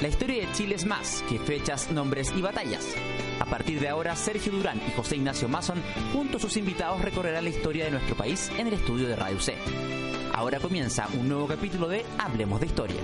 La historia de Chile es más que fechas, nombres y batallas. A partir de ahora, Sergio Durán y José Ignacio Mason, junto a sus invitados, recorrerán la historia de nuestro país en el estudio de Radio C. Ahora comienza un nuevo capítulo de Hablemos de Historia.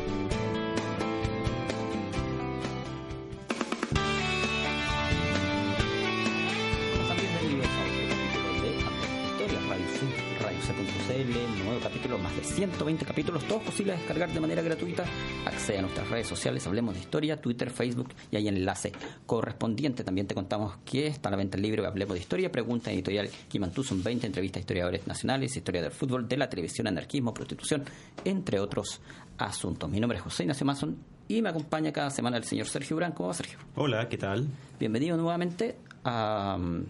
120 capítulos, todos posibles de descargar de manera gratuita. Accede a nuestras redes sociales, Hablemos de Historia, Twitter, Facebook y hay enlace correspondiente. También te contamos que está a la venta el libro Hablemos de Historia, pregunta editorial Kimantú, son 20 entrevistas a historiadores nacionales, historia del fútbol, de la televisión, anarquismo, prostitución, entre otros asuntos. Mi nombre es José Ignacio Mason y me acompaña cada semana el señor Sergio Urán. ¿Cómo va, Sergio? Hola, ¿qué tal? Bienvenido nuevamente a um,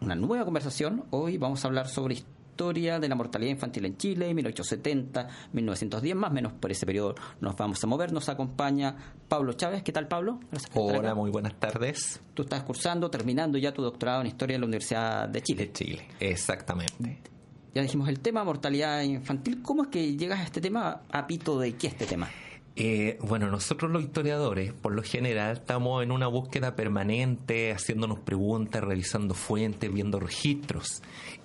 una nueva conversación. Hoy vamos a hablar sobre historia de la mortalidad infantil en Chile, 1870, 1910, más o menos por ese periodo nos vamos a mover. Nos acompaña Pablo Chávez. ¿Qué tal, Pablo? Gracias por estar Hola, muy buenas tardes. Tú estás cursando, terminando ya tu doctorado en historia en la Universidad de Chile. De Chile, exactamente. Ya dijimos el tema, mortalidad infantil. ¿Cómo es que llegas a este tema? ¿A pito de qué este tema? Eh, bueno, nosotros los historiadores, por lo general, estamos en una búsqueda permanente, haciéndonos preguntas, revisando fuentes, viendo registros.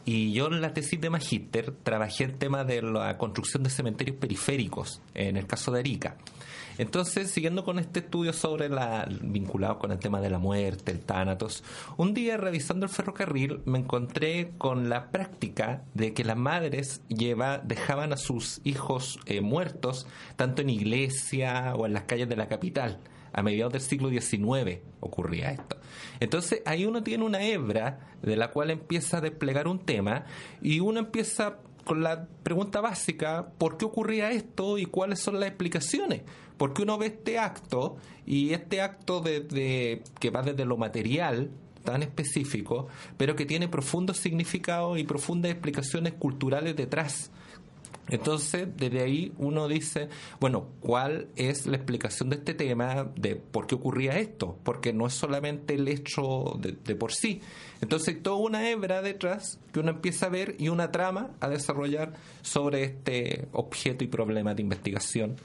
Y yo en la tesis de magíster trabajé el tema de la construcción de cementerios periféricos, en el caso de Arica. Entonces, siguiendo con este estudio sobre la vinculado con el tema de la muerte, el tánatos, un día revisando el ferrocarril me encontré con la práctica de que las madres lleva, dejaban a sus hijos eh, muertos tanto en iglesia o en las calles de la capital. A mediados del siglo XIX ocurría esto. Entonces ahí uno tiene una hebra de la cual empieza a desplegar un tema y uno empieza con la pregunta básica, ¿por qué ocurría esto y cuáles son las explicaciones? Porque uno ve este acto y este acto de, que va desde lo material tan específico, pero que tiene profundos significados y profundas explicaciones culturales detrás. Entonces, desde ahí uno dice, bueno, ¿cuál es la explicación de este tema de por qué ocurría esto? Porque no es solamente el hecho de, de por sí. Entonces, toda una hebra detrás que uno empieza a ver y una trama a desarrollar sobre este objeto y problema de investigación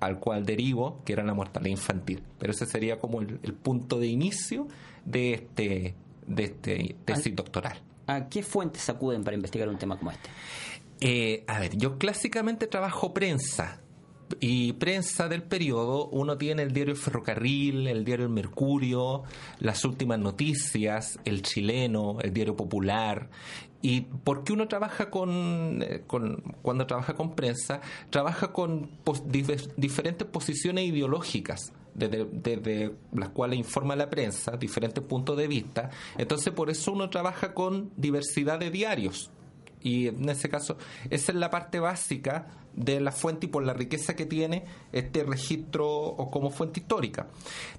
al cual derivo, que era la mortalidad infantil. Pero ese sería como el, el punto de inicio de este, de este tesis doctoral. ¿A qué fuentes acuden para investigar un tema como este? Eh, a ver, yo clásicamente trabajo prensa. Y prensa del periodo, uno tiene el diario El Ferrocarril, el diario El Mercurio, las últimas noticias, el chileno, el diario Popular. ¿Y por qué uno trabaja con, eh, con cuando trabaja con prensa? Trabaja con diferentes posiciones ideológicas desde las cuales informa la prensa, diferentes puntos de vista. Entonces, por eso uno trabaja con diversidad de diarios. Y en ese caso, esa es la parte básica de la fuente y por la riqueza que tiene este registro o como fuente histórica.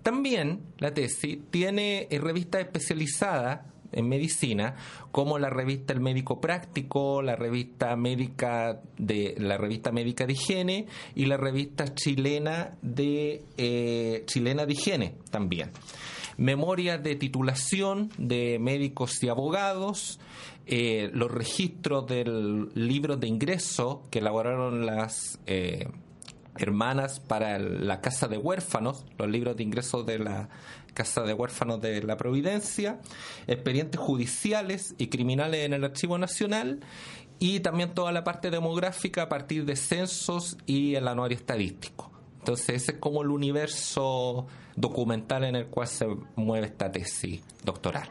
También la tesis tiene revistas especializadas en medicina, como la revista El Médico Práctico, la revista médica de la revista médica de higiene y la revista chilena de eh, chilena de higiene también. Memorias de titulación de médicos y abogados, eh, los registros del libro de ingreso que elaboraron las eh, hermanas para la casa de huérfanos, los libros de ingreso de la casa de huérfanos de la Providencia, expedientes judiciales y criminales en el Archivo Nacional y también toda la parte demográfica a partir de censos y el anuario estadístico. Entonces ese es como el universo documental en el cual se mueve esta tesis doctoral.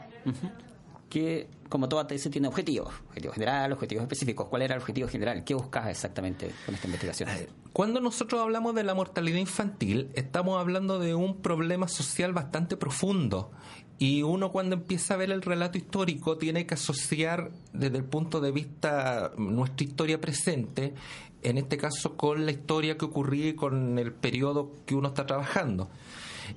Que, como toda tesis, tiene objetivos. Objetivos generales, objetivos específicos. ¿Cuál era el objetivo general? ¿Qué buscas exactamente con esta investigación? Cuando nosotros hablamos de la mortalidad infantil, estamos hablando de un problema social bastante profundo. Y uno cuando empieza a ver el relato histórico tiene que asociar desde el punto de vista nuestra historia presente, en este caso con la historia que ocurría y con el periodo que uno está trabajando.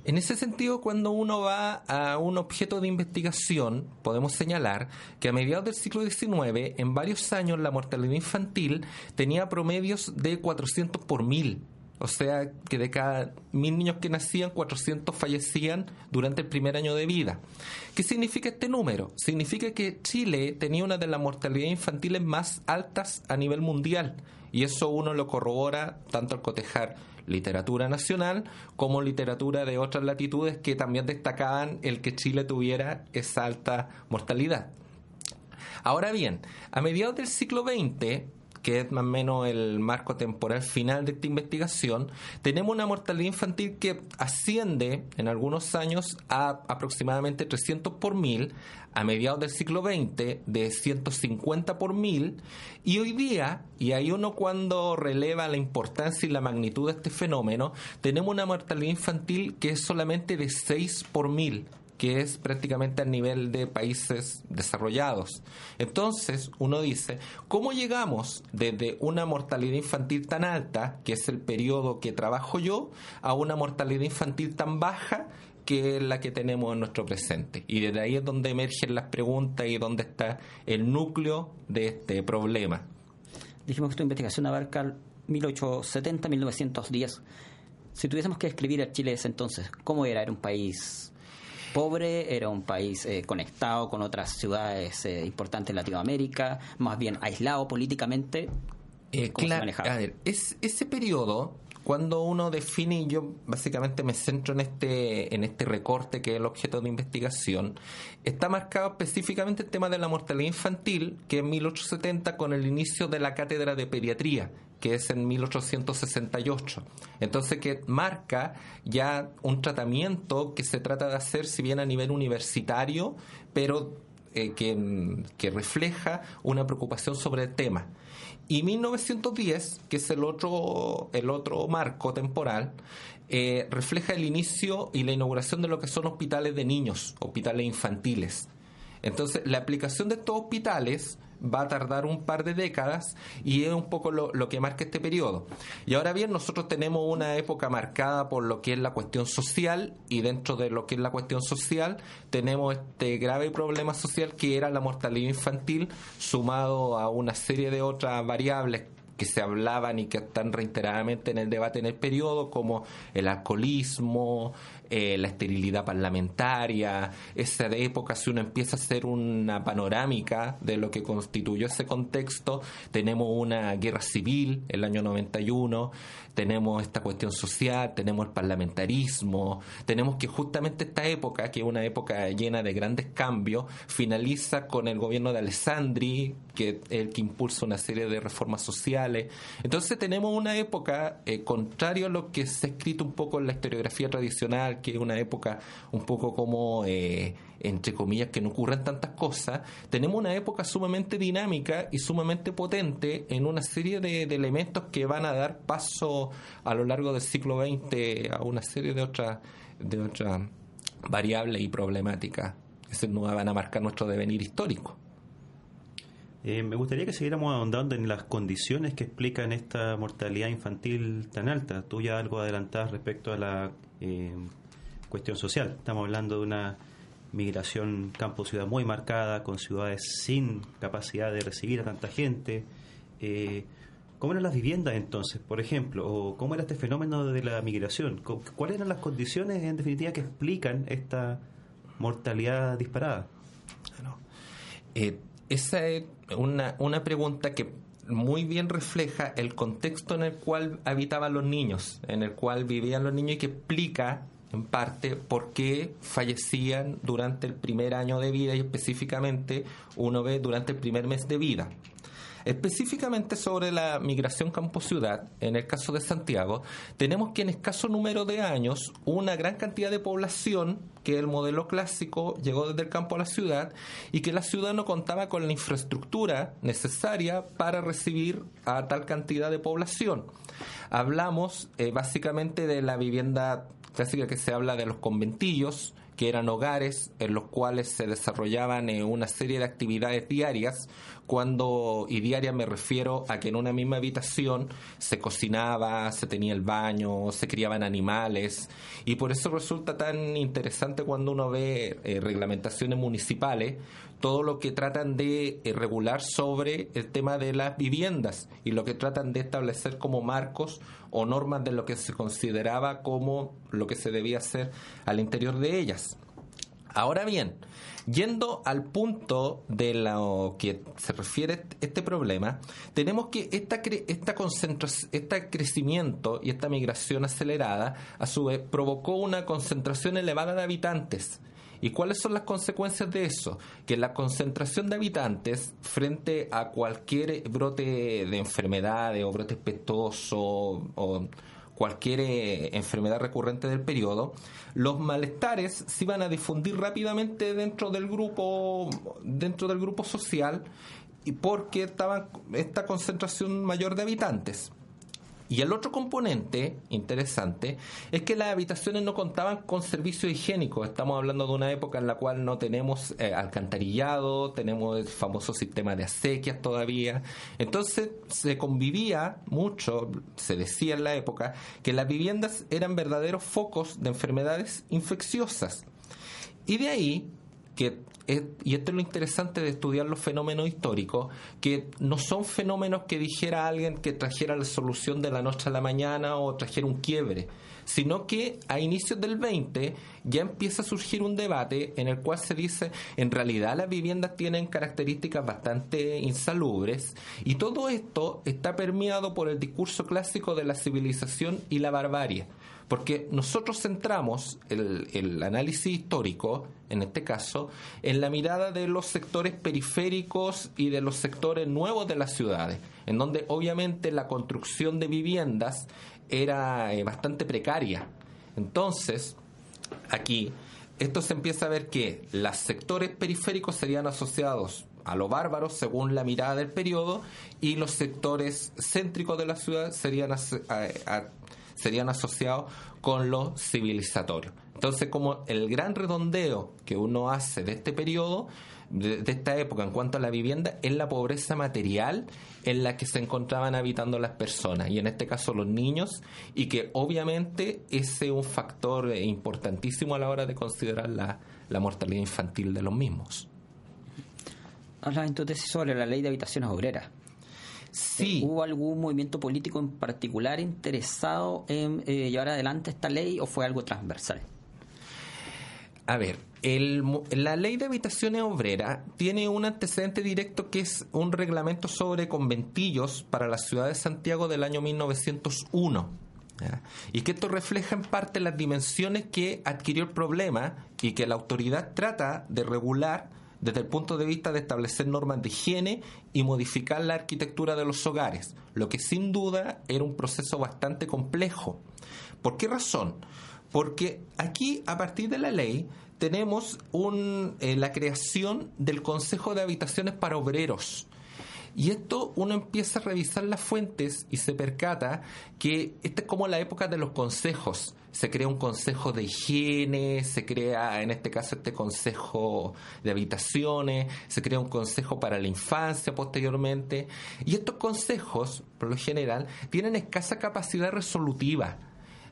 En ese sentido, cuando uno va a un objeto de investigación, podemos señalar que a mediados del siglo XIX, en varios años, la mortalidad infantil tenía promedios de 400 por mil. O sea, que de cada mil niños que nacían, 400 fallecían durante el primer año de vida. ¿Qué significa este número? Significa que Chile tenía una de las mortalidades infantiles más altas a nivel mundial. Y eso uno lo corrobora tanto al cotejar literatura nacional como literatura de otras latitudes que también destacaban el que Chile tuviera esa alta mortalidad. Ahora bien, a mediados del siglo XX, que es más o menos el marco temporal final de esta investigación, tenemos una mortalidad infantil que asciende en algunos años a aproximadamente 300 por mil, a mediados del siglo XX de 150 por mil, y hoy día, y ahí uno cuando releva la importancia y la magnitud de este fenómeno, tenemos una mortalidad infantil que es solamente de 6 por mil es prácticamente a nivel de países desarrollados. Entonces, uno dice, ¿cómo llegamos desde una mortalidad infantil tan alta, que es el periodo que trabajo yo, a una mortalidad infantil tan baja, que es la que tenemos en nuestro presente? Y desde ahí es donde emergen las preguntas y donde está el núcleo de este problema. Dijimos que tu investigación abarca 1870-1910. Si tuviésemos que escribir a Chile de ese entonces, ¿cómo era? ¿Era un país pobre, era un país eh, conectado con otras ciudades eh, importantes en Latinoamérica, más bien aislado políticamente. Eh, claro, a ver, es, ese periodo, cuando uno define, y yo básicamente me centro en este, en este recorte que es el objeto de investigación, está marcado específicamente el tema de la mortalidad infantil, que en 1870 con el inicio de la cátedra de pediatría, que es en 1868. Entonces que marca ya un tratamiento que se trata de hacer, si bien a nivel universitario, pero eh, que, que refleja una preocupación sobre el tema. Y 1910, que es el otro, el otro marco temporal, eh, refleja el inicio y la inauguración de lo que son hospitales de niños, hospitales infantiles. Entonces, la aplicación de estos hospitales va a tardar un par de décadas y es un poco lo, que marca este periodo. Y ahora bien, nosotros tenemos una época marcada por lo que es la cuestión social y dentro de lo que es la cuestión social tenemos este grave problema social que era la mortalidad infantil sumado a una serie de otras variables que se hablaban y que están reiteradamente en el debate en el periodo, como el alcoholismo, eh, la esterilidad parlamentaria, esa época, si uno empieza a hacer una panorámica de lo que constituyó ese contexto, tenemos una guerra civil, el año 91, tenemos esta cuestión social, tenemos el parlamentarismo, tenemos que justamente esta época, que es una época llena de grandes cambios, finaliza con el gobierno de Alessandri, que es el que impulsa una serie de reformas sociales. Entonces tenemos una época eh, contrario a lo que se ha escrito un poco en la historiografía tradicional, que es una época un poco como, eh, entre comillas, que no ocurren tantas cosas, tenemos una época sumamente dinámica y sumamente potente en una serie de, elementos que van a dar paso a lo largo del siglo XX a una serie de otras de variables y problemáticas que nos van a marcar nuestro devenir histórico. Eh, me gustaría que siguiéramos ahondando en las condiciones que explican esta mortalidad infantil tan alta. Tú ya algo adelantabas respecto a la eh, cuestión social. Estamos hablando de una migración campo-ciudad muy marcada, con ciudades sin capacidad de recibir a tanta gente. Eh, ¿Cómo eran las viviendas entonces, por ejemplo? ¿O cómo era este fenómeno de la migración? ¿Cuáles eran las condiciones, en definitiva, que explican esta mortalidad disparada? Eh, esa es una, una pregunta que muy bien refleja el contexto en el cual habitaban los niños, en el cual vivían los niños y que explica en parte por qué fallecían durante el primer año de vida y específicamente uno ve durante el primer mes de vida. Específicamente sobre la migración campo-ciudad, en el caso de Santiago, tenemos que en escaso número de años una gran cantidad de población, que el modelo clásico llegó desde el campo a la ciudad y que la ciudad no contaba con la infraestructura necesaria para recibir a tal cantidad de población. Hablamos eh, básicamente de la vivienda clásica que se habla de los conventillos, que eran hogares en los cuales se desarrollaban eh, una serie de actividades diarias, cuando, y diaria me refiero a que en una misma habitación se cocinaba, se tenía el baño, se criaban animales, y por eso resulta tan interesante cuando uno ve eh, reglamentaciones municipales, todo lo que tratan de eh, regular sobre el tema de las viviendas y lo que tratan de establecer como marcos o normas de lo que se consideraba como lo que se debía hacer al interior de ellas. Ahora bien, yendo al punto de lo que se refiere este problema, tenemos que esta, esta concentración, este crecimiento y esta migración acelerada, a su vez, provocó una concentración elevada de habitantes. ¿Y cuáles son las consecuencias de eso? Que la concentración de habitantes frente a cualquier brote de enfermedades o brote espestoso o cualquier eh, enfermedad recurrente del periodo, los malestares se iban a difundir rápidamente dentro del grupo, dentro del grupo social, porque estaba esta concentración mayor de habitantes. Y el otro componente interesante es que las habitaciones no contaban con servicios higiénicos. Estamos hablando de una época en la cual no tenemos eh, alcantarillado, tenemos el famoso sistema de acequias todavía. Entonces se convivía mucho, se decía en la época, que las viviendas eran verdaderos focos de enfermedades infecciosas. Y de ahí que y esto es lo interesante de estudiar los fenómenos históricos, que no son fenómenos que dijera alguien que trajera la solución de la noche a la mañana o trajera un quiebre, sino que a inicios del 20 ya empieza a surgir un debate en el cual se dice, en realidad las viviendas tienen características bastante insalubres y todo esto está permeado por el discurso clásico de la civilización y la barbarie. Porque nosotros centramos el, análisis histórico, en este caso, en la mirada de los sectores periféricos y de los sectores nuevos de las ciudades, en donde obviamente la construcción de viviendas era eh, bastante precaria. Entonces, aquí, esto se empieza a ver que los sectores periféricos serían asociados a lo bárbaro según la mirada del periodo y los sectores céntricos de la ciudad serían a, serían asociados con lo civilizatorio. Entonces, como el gran redondeo que uno hace de este periodo, de, esta época en cuanto a la vivienda, es la pobreza material en la que se encontraban habitando las personas, y en este caso los niños, y que obviamente ese es un factor importantísimo a la hora de considerar la, la mortalidad infantil de los mismos. Hablas entonces sobre la ley de habitaciones obreras. Sí. ¿Hubo algún movimiento político en particular interesado en eh, llevar adelante esta ley o fue algo transversal? A ver, la ley de habitaciones obreras tiene un antecedente directo que es un reglamento sobre conventillos para la ciudad de Santiago del año 1901. Y que esto refleja en parte las dimensiones que adquirió el problema y que la autoridad trata de regular desde el punto de vista de establecer normas de higiene y modificar la arquitectura de los hogares, lo que sin duda era un proceso bastante complejo. ¿Por qué razón? Porque aquí, a partir de la ley, tenemos un, eh, la creación del Consejo de Habitaciones para Obreros. Y esto uno empieza a revisar las fuentes y se percata que esta es como la época de los consejos se crea un consejo de higiene, se crea en este caso este consejo de habitaciones, se crea un consejo para la infancia posteriormente. Y estos consejos, por lo general, tienen escasa capacidad resolutiva.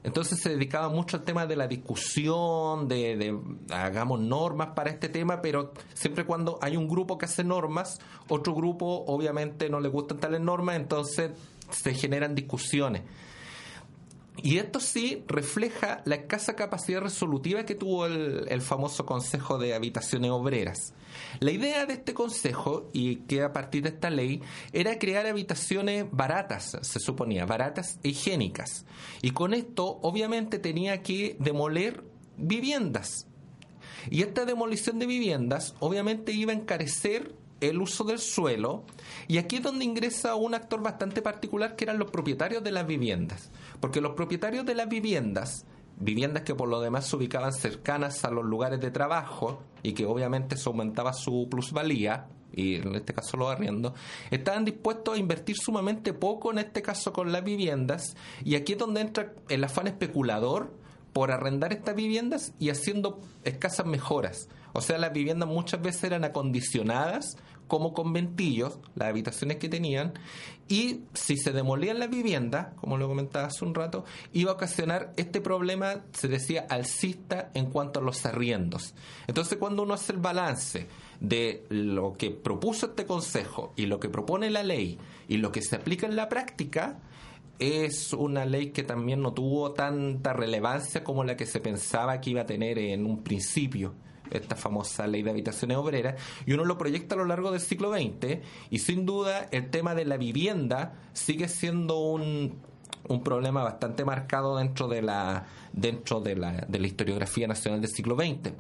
Entonces se dedicaba mucho al tema de la discusión, de, hagamos normas para este tema, pero siempre cuando hay un grupo que hace normas, otro grupo obviamente no le gustan tales normas, entonces se generan discusiones. Y esto sí refleja la escasa capacidad resolutiva que tuvo el, famoso Consejo de Habitaciones Obreras. La idea de este consejo, y que a partir de esta ley, era crear habitaciones baratas, se suponía, baratas e higiénicas. Y con esto, obviamente, tenía que demoler viviendas. Y esta demolición de viviendas, obviamente, iba a encarecer el uso del suelo, y aquí es donde ingresa un actor bastante particular que eran los propietarios de las viviendas, porque los propietarios de las viviendas, viviendas que por lo demás se ubicaban cercanas a los lugares de trabajo y que obviamente se aumentaba su plusvalía, y en este caso los arriendos, estaban dispuestos a invertir sumamente poco, en este caso con las viviendas, y aquí es donde entra el afán especulador por arrendar estas viviendas y haciendo escasas mejoras. O sea, las viviendas muchas veces eran acondicionadas como conventillos, las habitaciones que tenían, y si se demolían las viviendas, como lo comentaba hace un rato, iba a ocasionar este problema, se decía, alcista en cuanto a los arriendos. Entonces, cuando uno hace el balance de lo que propuso este consejo y lo que propone la ley y lo que se aplica en la práctica, es una ley que también no tuvo tanta relevancia como la que se pensaba que iba a tener en un principio. Esta famosa ley de habitaciones obreras, y uno lo proyecta a lo largo del siglo XX, y sin duda el tema de la vivienda sigue siendo un, un problema bastante marcado dentro de la dentro de la, de la historiografía nacional del siglo XX.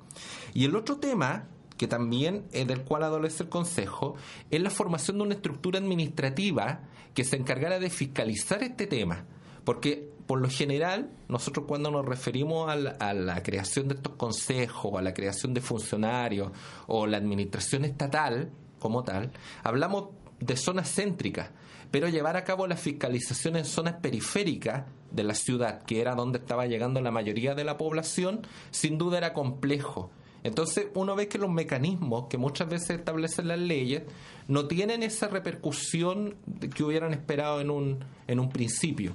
Y el otro tema que también es del cual adolece el Consejo, es la formación de una estructura administrativa que se encargara de fiscalizar este tema. Porque por lo general, nosotros cuando nos referimos a la, creación de estos consejos, a la creación de funcionarios o la administración estatal como tal, hablamos de zonas céntricas, pero llevar a cabo la fiscalización en zonas periféricas de la ciudad, que era donde estaba llegando la mayoría de la población, sin duda era complejo. Entonces uno ve que los mecanismos que muchas veces establecen las leyes no tienen esa repercusión que hubieran esperado en un, en un principio,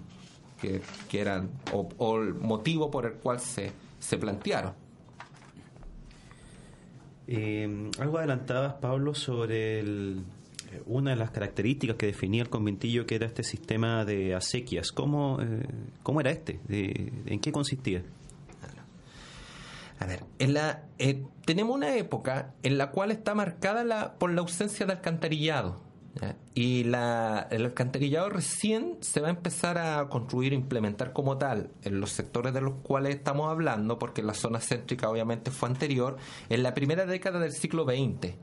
que, que eran, o, el motivo por el cual se, se plantearon. Eh, algo adelantabas, Pablo, sobre el, una de las características que definía el conventillo, que era este sistema de acequias. ¿Cómo, eh, cómo era este? ¿En qué consistía? A ver, en la, eh, tenemos una época en la cual está marcada la, por la ausencia de alcantarillado. Y la, el alcantarillado recién se va a empezar a construir implementar como tal en los sectores de los cuales estamos hablando, porque la zona céntrica obviamente fue anterior, en la primera década del siglo XX.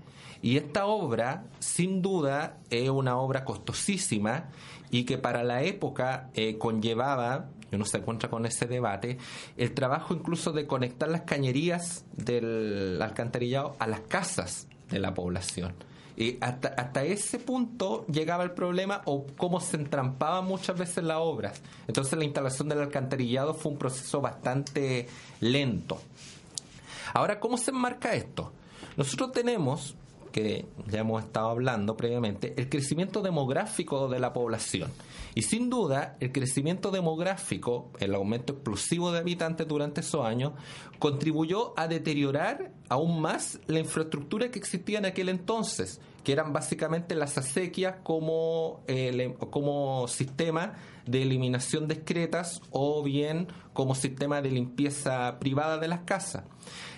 Y esta obra, sin duda, es una obra costosísima y que para la época eh, conllevaba y uno se encuentra con ese debate, el trabajo incluso de conectar las cañerías del alcantarillado a las casas de la población. Y hasta, hasta ese punto llegaba el problema o cómo se entrampaban muchas veces las obras. Entonces la instalación del alcantarillado fue un proceso bastante lento. Ahora, ¿cómo se enmarca esto? Nosotros tenemos que ya hemos estado hablando previamente, el crecimiento demográfico de la población. Y sin duda, el crecimiento demográfico, el aumento explosivo de habitantes durante esos años, contribuyó a deteriorar aún más la infraestructura que existía en aquel entonces, que eran básicamente las acequias como, em, como sistema de eliminación de excretas o bien como sistema de limpieza privada de las casas.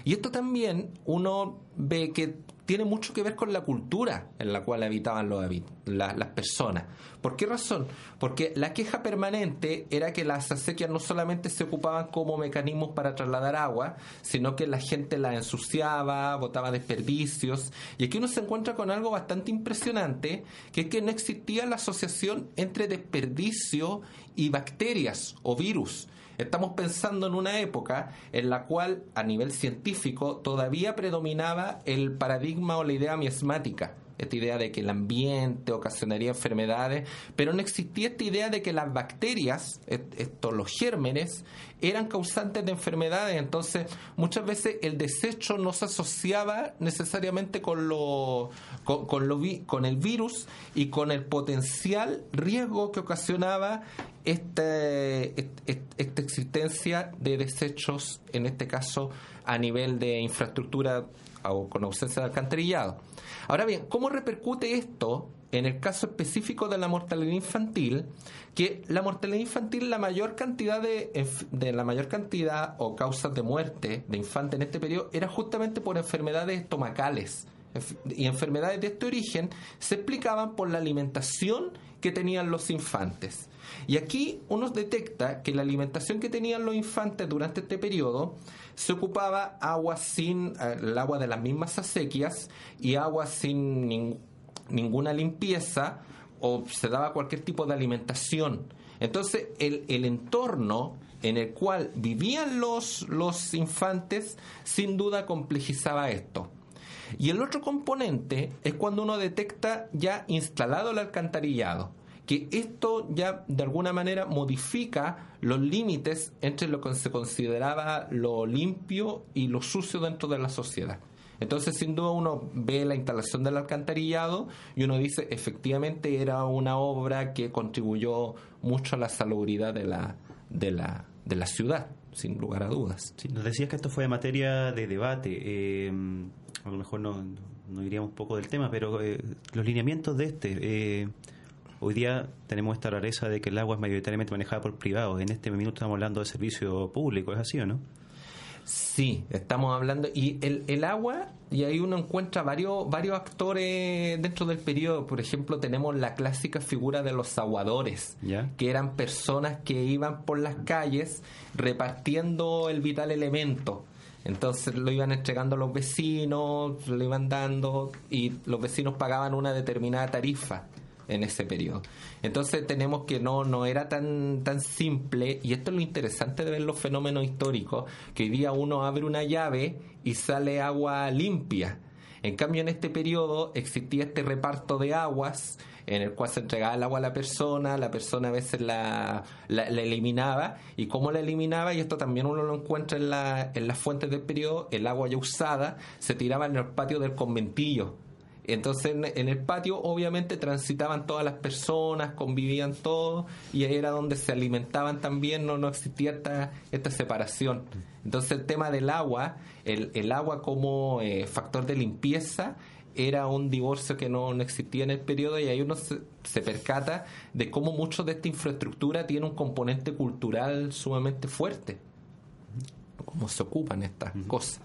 Y esto también uno ve que tiene mucho que ver con la cultura en la cual habitaban los, las personas. ¿Por qué razón? Porque la queja permanente era que las acequias no solamente se ocupaban como mecanismos para trasladar agua, sino que la gente las ensuciaba, botaba desperdicios. Y aquí uno se encuentra con algo bastante impresionante, que es que no existía la asociación entre desperdicio y bacterias o virus. Estamos pensando en una época en la cual a nivel científico todavía predominaba el paradigma o la idea miasmática esta idea de que el ambiente ocasionaría enfermedades, pero no existía esta idea de que las bacterias, estos los gérmenes, eran causantes de enfermedades. Entonces, muchas veces el desecho no se asociaba necesariamente con lo, con, con el virus y con el potencial riesgo que ocasionaba este, esta existencia de desechos, en este caso a nivel de infraestructura o con ausencia de alcantarillado. Ahora bien, ¿cómo repercute esto en el caso específico de la mortalidad infantil? Que la mortalidad infantil, la mayor cantidad de, de la mayor cantidad o causas de muerte de infantes en este periodo era justamente por enfermedades estomacales y enfermedades de este origen se explicaban por la alimentación que tenían los infantes. Y aquí uno detecta que la alimentación que tenían los infantes durante este periodo se ocupaba agua sin eh, el agua de las mismas acequias y agua sin ninguna limpieza o se daba cualquier tipo de alimentación. Entonces el, el entorno en el cual vivían los, los infantes sin duda complejizaba esto. Y el otro componente es cuando uno detecta ya instalado el alcantarillado, que esto ya de alguna manera modifica los límites entre lo que se consideraba lo limpio y lo sucio dentro de la sociedad. Entonces, sin duda, uno ve la instalación del alcantarillado y uno dice, efectivamente, era una obra que contribuyó mucho a la salubridad de la, de la, de la ciudad, sin lugar a dudas. nos decías que esto fue materia de debate. Eh, a lo mejor no, iríamos poco del tema, pero eh, los lineamientos de este. Eh, hoy día tenemos esta rareza de que el agua es mayoritariamente manejada por privados. En este minuto estamos hablando de servicio público, ¿es así o no? Sí, estamos hablando. Y el, el agua, y ahí uno encuentra varios, varios actores dentro del periodo. Por ejemplo, tenemos la clásica figura de los aguadores, Ya. que eran personas que iban por las calles repartiendo el vital elemento. Entonces lo iban entregando a los vecinos, lo iban dando y los vecinos pagaban una determinada tarifa en ese periodo. Entonces tenemos que no, no era tan, tan simple, y esto es lo interesante de ver los fenómenos históricos, que hoy día uno abre una llave y sale agua limpia. En cambio, en este periodo existía este reparto de aguas en el cual se entregaba el agua a la persona, la persona a veces la, la, eliminaba, y cómo la eliminaba, y esto también uno lo encuentra en, la, en las fuentes del periodo, el agua ya usada se tiraba en el patio del conventillo, entonces en, el patio obviamente transitaban todas las personas, convivían todos y ahí era donde se alimentaban también, no, no existía esta, esta separación. Entonces el tema del agua, el, el agua como eh, factor de limpieza era un divorcio que no, no existía en el periodo y ahí uno se, se percata de cómo mucho de esta infraestructura tiene un componente cultural sumamente fuerte. Cómo se ocupan estas cosas.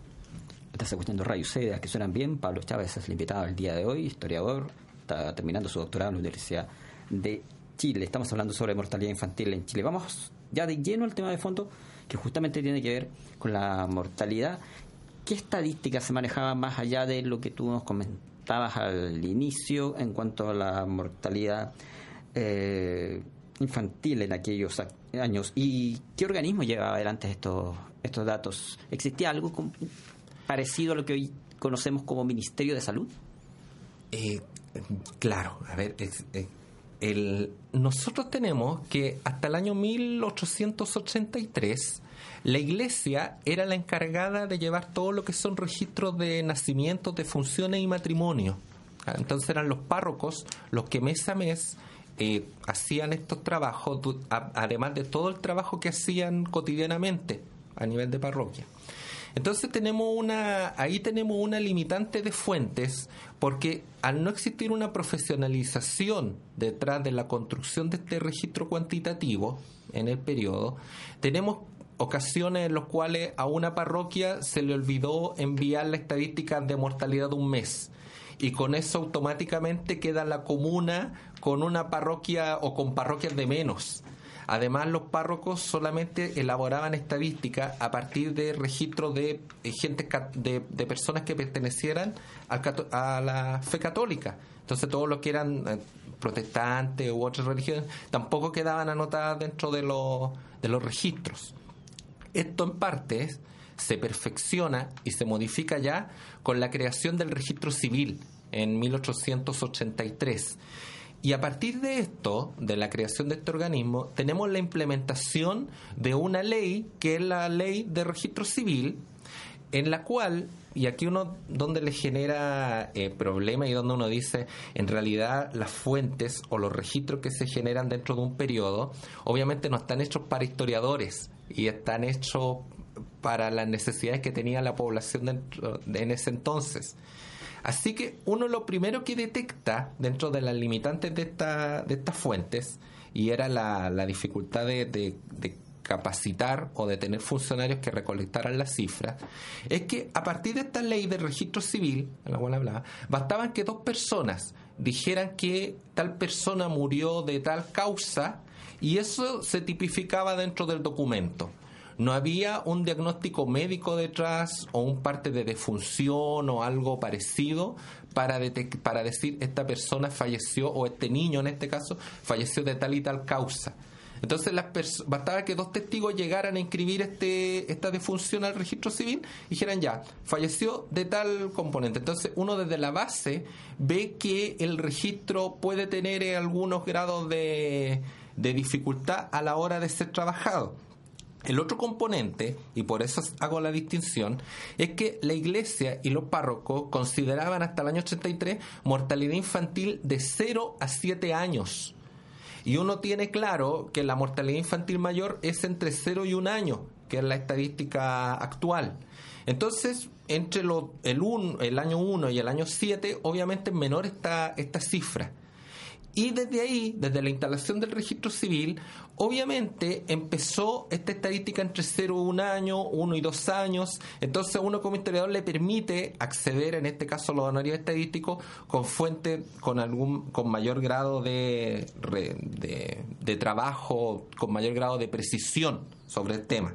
Estás escuchando Radio Seda, que suenan bien. Pablo Chávez es el invitado el día de hoy, historiador. Está terminando su doctorado en la Universidad de Chile. Estamos hablando sobre mortalidad infantil en Chile. Vamos ya de lleno al tema de fondo, que justamente tiene que ver con la mortalidad. ¿Qué estadísticas se manejaban más allá de lo que tú nos comentabas al inicio en cuanto a la mortalidad eh, infantil en aquellos años? ¿Y qué organismo llevaba adelante estos, estos datos? ¿Existía algo parecido a lo que hoy conocemos como Ministerio de Salud? Eh, claro, a ver, eh, nosotros tenemos que hasta el año 1883 la iglesia era la encargada de llevar todo lo que son registros de nacimientos, de funciones y matrimonio. Ah, Entonces eran los párrocos los que mes a mes eh, hacían estos trabajos, además de todo el trabajo que hacían cotidianamente a nivel de parroquia. Entonces tenemos una, ahí tenemos una limitante de fuentes, porque al no existir una profesionalización detrás de la construcción de este registro cuantitativo en el periodo, tenemos ocasiones en las cuales a una parroquia se le olvidó enviar la estadística de mortalidad de un mes y con eso automáticamente queda la comuna con una parroquia o con parroquias de menos. Además, los párrocos solamente elaboraban estadísticas a partir de registros de eh, gente de, personas que pertenecieran al a la fe católica. Entonces, todos los que eran eh, protestantes u otras religiones tampoco quedaban anotadas dentro de los, de los registros. Esto en parte se perfecciona y se modifica ya con la creación del registro civil en 1883. Y a partir de esto, de la creación de este organismo, tenemos la implementación de una ley, que es la ley de registro civil, en la cual, y aquí uno donde le genera eh, problema y donde uno dice, en realidad las fuentes o los registros que se generan dentro de un periodo, obviamente no están hechos para historiadores y están hechos para las necesidades que tenía la población dentro, en ese entonces. Así que uno lo primero que detecta dentro de las limitantes de, esta, de estas fuentes, y era la, dificultad de, capacitar o de tener funcionarios que recolectaran las cifras, es que a partir de esta ley de registro civil, en la cual hablaba, bastaban que dos personas dijeran que tal persona murió de tal causa y eso se tipificaba dentro del documento. No había un diagnóstico médico detrás o un parte de defunción o algo parecido para, para decir esta persona falleció o este niño en este caso falleció de tal y tal causa. Entonces las bastaba que dos testigos llegaran a inscribir este, esta defunción al registro civil y dijeran ya, falleció de tal componente. Entonces uno desde la base ve que el registro puede tener eh, algunos grados de, de dificultad a la hora de ser trabajado. El otro componente, y por eso hago la distinción, es que la iglesia y los párrocos consideraban hasta el año 83 mortalidad infantil de 0 a 7 años. Y uno tiene claro que la mortalidad infantil mayor es entre 0 y 1 año, que es la estadística actual. Entonces, entre el, año 1 y el año 7, obviamente es menor esta, esta cifra. Y desde ahí, desde la instalación del registro civil, obviamente empezó esta estadística entre 0 y 1 año, 1 y 2 años. Entonces, uno como historiador le permite acceder, en este caso, a los honorarios estadísticos con fuentes con algún con mayor grado de, de, de trabajo, con mayor grado de precisión sobre el tema.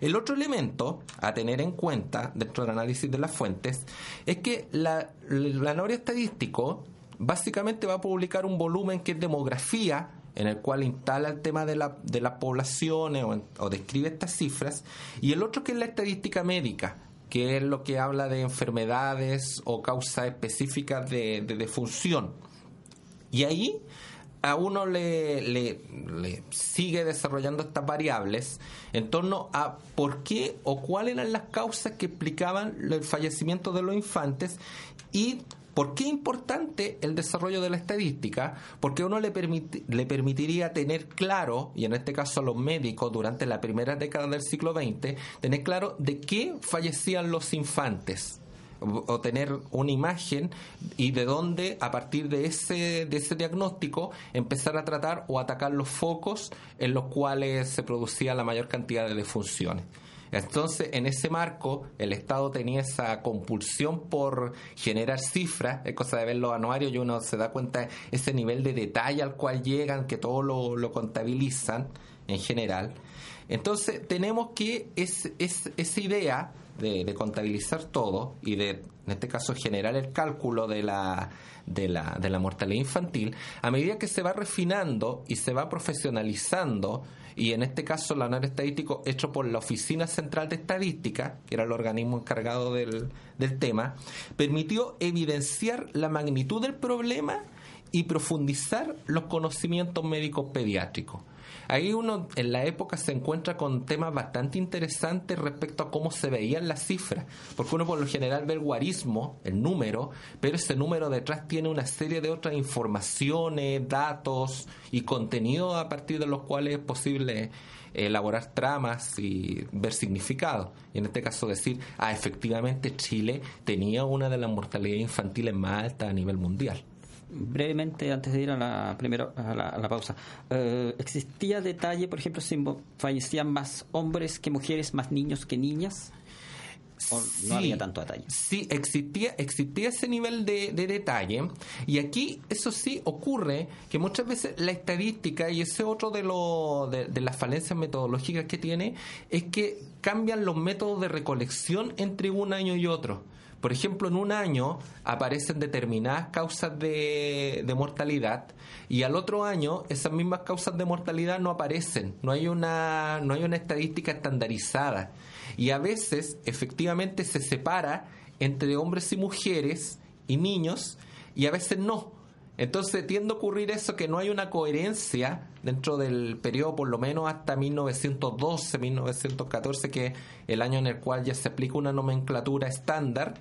El otro elemento a tener en cuenta dentro del análisis de las fuentes es que la, la estadístico básicamente va a publicar un volumen que es demografía, en el cual instala el tema de, la, de las poblaciones o, describe estas cifras, y el otro que es la estadística médica, que es lo que habla de enfermedades o causas específicas de, de defunción. Y ahí a uno le, le, sigue desarrollando estas variables en torno a por qué o cuáles eran las causas que explicaban el fallecimiento de los infantes y ¿Por qué es importante el desarrollo de la estadística? Porque uno le, le permitiría tener claro, y en este caso a los médicos durante la primera década del siglo XX, tener claro de qué fallecían los infantes o tener una imagen y de dónde a partir de ese de ese diagnóstico empezar a tratar o atacar los focos en los cuales se producía la mayor cantidad de defunciones. Entonces, en ese marco, el Estado tenía esa compulsión por generar cifras, es cosa de ver los anuarios y uno se da cuenta de ese nivel de detalle al cual llegan, que todo lo, contabilizan en general. Entonces, tenemos que es, es, esa idea de, contabilizar todo y de, en este caso, generar el cálculo de la, de la, de la mortalidad infantil, a medida que se va refinando y se va profesionalizando y en este caso el análisis estadístico hecho por la Oficina Central de Estadística, que era el organismo encargado del, del tema, permitió evidenciar la magnitud del problema y profundizar los conocimientos médicos pediátricos. Ahí uno en la época se encuentra con temas bastante interesantes respecto a cómo se veían las cifras, porque uno por lo general ve el guarismo, el número, pero ese número detrás tiene una serie de otras informaciones, datos y contenidos a partir de los cuales es posible elaborar tramas y ver significado. Y en este caso decir, ah, efectivamente Chile tenía una de las mortalidades infantiles más altas a nivel mundial brevemente antes de ir a la primero a la, pausa eh, existía detalle por ejemplo si fallecían más hombres que mujeres más niños que niñas ¿O no había tanto detalle. Sí, existía, existía ese nivel de, detalle. Y aquí, eso sí, ocurre que muchas veces la estadística, y ese otro de, lo, de, de las falencias metodológicas que tiene, es que cambian los métodos de recolección entre un año y otro. Por ejemplo, en un año aparecen determinadas causas de, mortalidad y al otro año esas mismas causas de mortalidad no aparecen, no hay una, no hay una estadística estandarizada. Y a veces efectivamente se separa entre hombres y mujeres y niños y a veces no. Entonces tiende a ocurrir eso que no hay una coherencia dentro del periodo por lo menos hasta 1912, 1914, que es el año en el cual ya se aplica una nomenclatura estándar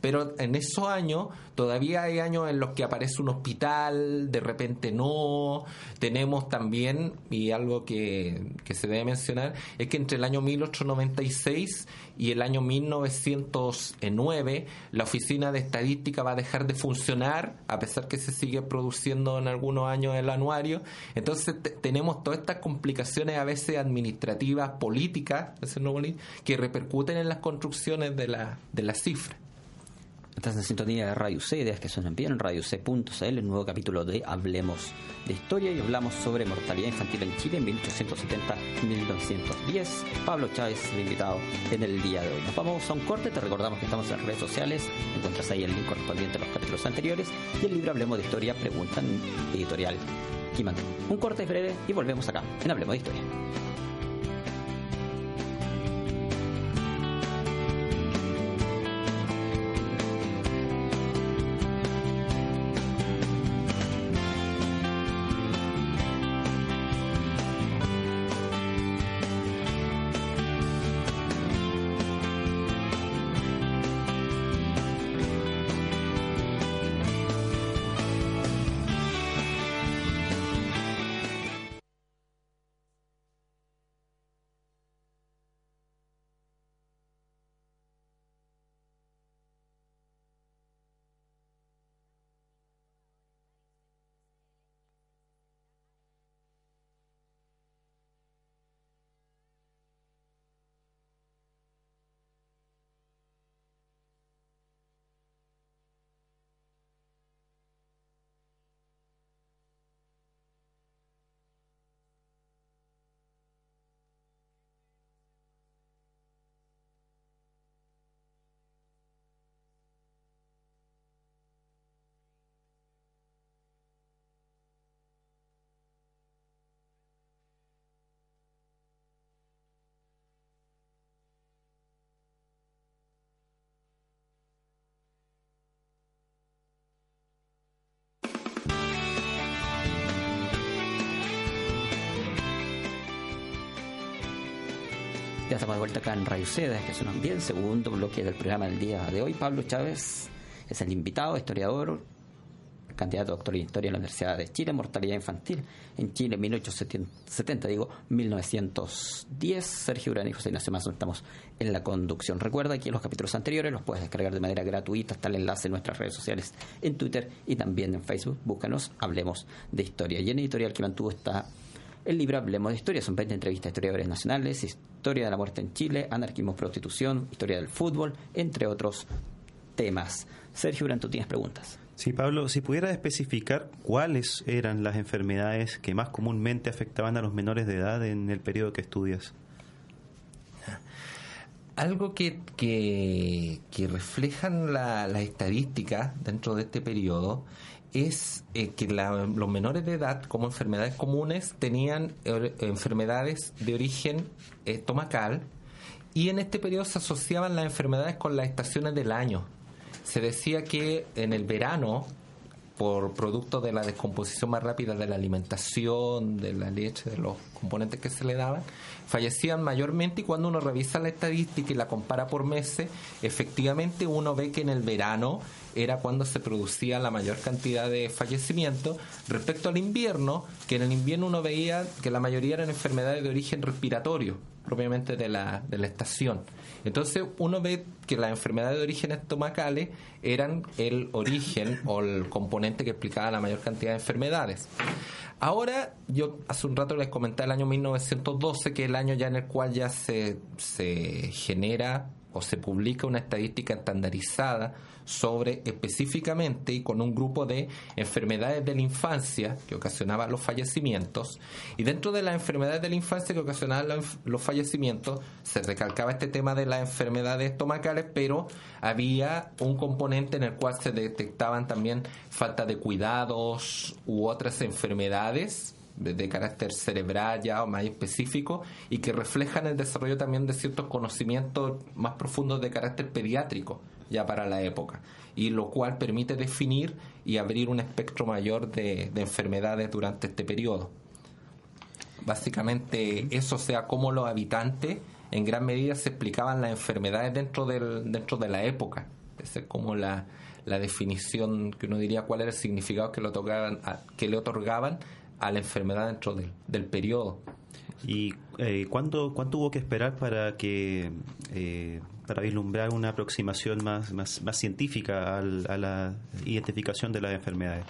pero en esos años todavía hay años en los que aparece un hospital, de repente no. Tenemos también, y algo que, se debe mencionar, es que entre el año 1896 y el año 1909 la oficina de estadística va a dejar de funcionar, a pesar que se sigue produciendo en algunos años el anuario. Entonces tenemos todas estas complicaciones a veces administrativas, políticas, que repercuten en las construcciones de la, de la cifra. Estás en sintonía de Radio C, ideas que suenan bien, Radio C.cl, el nuevo capítulo de Hablemos de Historia y hablamos sobre mortalidad infantil en Chile en 1870-1910. Pablo Chávez, el invitado en el día de hoy. Nos vamos a un corte, te recordamos que estamos en redes sociales, encuentras ahí el link correspondiente a los capítulos anteriores y el libro Hablemos de Historia, preguntan editorial Kiman. Un corte breve y volvemos acá en Hablemos de Historia. Ya estamos de vuelta acá en Radio Seda, que suenan bien, segundo bloque del programa del día de hoy. Pablo Chávez es el invitado, historiador, candidato a doctor en historia en la Universidad de Chile, mortalidad infantil en Chile 1870, digo 1910. Sergio Urán y José Ignacio Mazo estamos en la conducción. Recuerda que los capítulos anteriores los puedes descargar de manera gratuita, está el enlace en nuestras redes sociales, en Twitter y también en Facebook. Búscanos, hablemos de historia. Y en editorial que mantuvo está el libro Hablemos de Historia. Son 20 entrevistas a historiadores nacionales, historia de la muerte en Chile, anarquismo, prostitución, historia del fútbol, entre otros temas. Sergio Urán, tú tienes preguntas. Sí, Pablo, si pudiera especificar cuáles eran las enfermedades que más comúnmente afectaban a los menores de edad en el periodo que estudias. Algo que, que, reflejan las la estadísticas dentro de este periodo es eh, que los menores de edad como enfermedades comunes tenían eh, enfermedades de origen estomacal y en este periodo se asociaban las enfermedades con las estaciones del año. Se decía que en el verano, por producto de la descomposición más rápida de la alimentación, de la leche, de los componentes que se le daban, fallecían mayormente y cuando uno revisa la estadística y la compara por meses, efectivamente uno ve que en el verano era cuando se producía la mayor cantidad de fallecimientos. Respecto al invierno, que en el invierno uno veía que la mayoría eran enfermedades de origen respiratorio, propiamente de la, de la estación. Entonces uno ve que las enfermedades de origen estomacales eran el origen o el componente que explicaba la mayor cantidad de enfermedades. Ahora, yo hace un rato les comenté el año 1912, que es el año ya en el cual ya se, se genera se publica una estadística estandarizada sobre específicamente y con un grupo de enfermedades de la infancia que ocasionaban los fallecimientos. Y dentro de las enfermedades de la infancia que ocasionaban los fallecimientos se recalcaba este tema de las enfermedades estomacales, pero había un componente en el cual se detectaban también falta de cuidados u otras enfermedades de, carácter cerebral ya o más específico y que reflejan el desarrollo también de ciertos conocimientos más profundos de carácter pediátrico ya para la época y lo cual permite definir y abrir un espectro mayor de, enfermedades durante este periodo. Básicamente eso sea como los habitantes en gran medida se explicaban las enfermedades dentro, del, dentro de la época. Esa es como la, la definición que uno diría cuál era el significado que le otorgaban, que le otorgaban a la enfermedad dentro del, del periodo. ¿Y eh, ¿cuánto, cuánto hubo que esperar para que eh, para vislumbrar una aproximación más, más, más científica a la identificación de las enfermedades?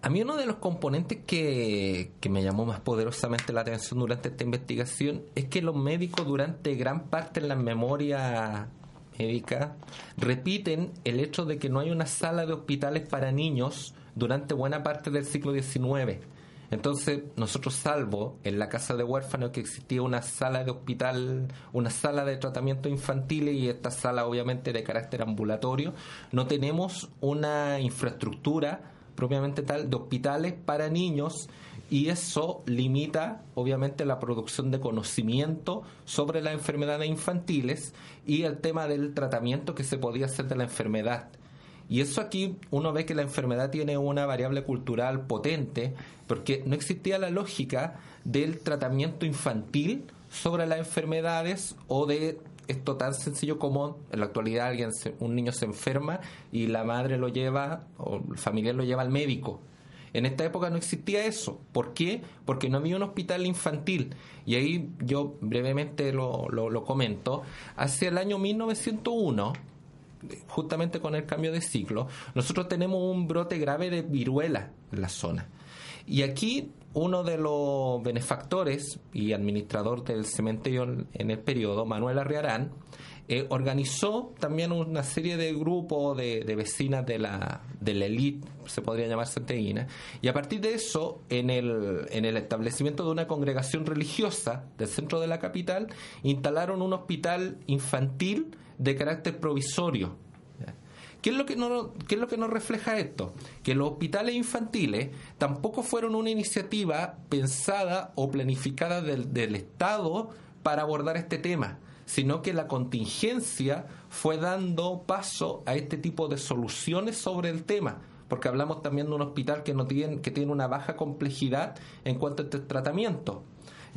A mí uno de los componentes que, que, me llamó más poderosamente la atención durante esta investigación es que los médicos durante gran parte de la memoria médica repiten el hecho de que no hay una sala de hospitales para niños durante buena parte del siglo XIX entonces, nosotros salvo en la casa de huérfanos que existía una sala de hospital, una sala de tratamiento infantil y esta sala obviamente de carácter ambulatorio, no tenemos una infraestructura propiamente tal de hospitales para niños y eso limita obviamente la producción de conocimiento sobre las enfermedades infantiles y el tema del tratamiento que se podía hacer de la enfermedad. Y eso aquí uno ve que la enfermedad tiene una variable cultural potente, porque no existía la lógica del tratamiento infantil sobre las enfermedades o de esto tan sencillo como en la actualidad alguien un niño se enferma y la madre lo lleva o el familiar lo lleva al médico. En esta época no existía eso. ¿Por qué? Porque no había un hospital infantil. Y ahí yo brevemente lo, lo, lo comento. Hacia el año 1901 justamente con el cambio de ciclo, nosotros tenemos un brote grave de viruela en la zona. Y aquí uno de los benefactores y administrador del cementerio en el periodo, Manuel Arriarán, eh, organizó también una serie de grupos de, vecinas de la, de la elite, se podría llamar santeína, y a partir de eso, en el, en el establecimiento de una congregación religiosa del centro de la capital, instalaron un hospital infantil de carácter provisorio. ¿Qué es, lo que no, ¿Qué es lo que nos refleja esto? Que los hospitales infantiles tampoco fueron una iniciativa pensada o planificada del, del Estado para abordar este tema, sino que la contingencia fue dando paso a este tipo de soluciones sobre el tema porque hablamos también de un hospital que no tiene que tiene una baja complejidad en cuanto a este tratamiento.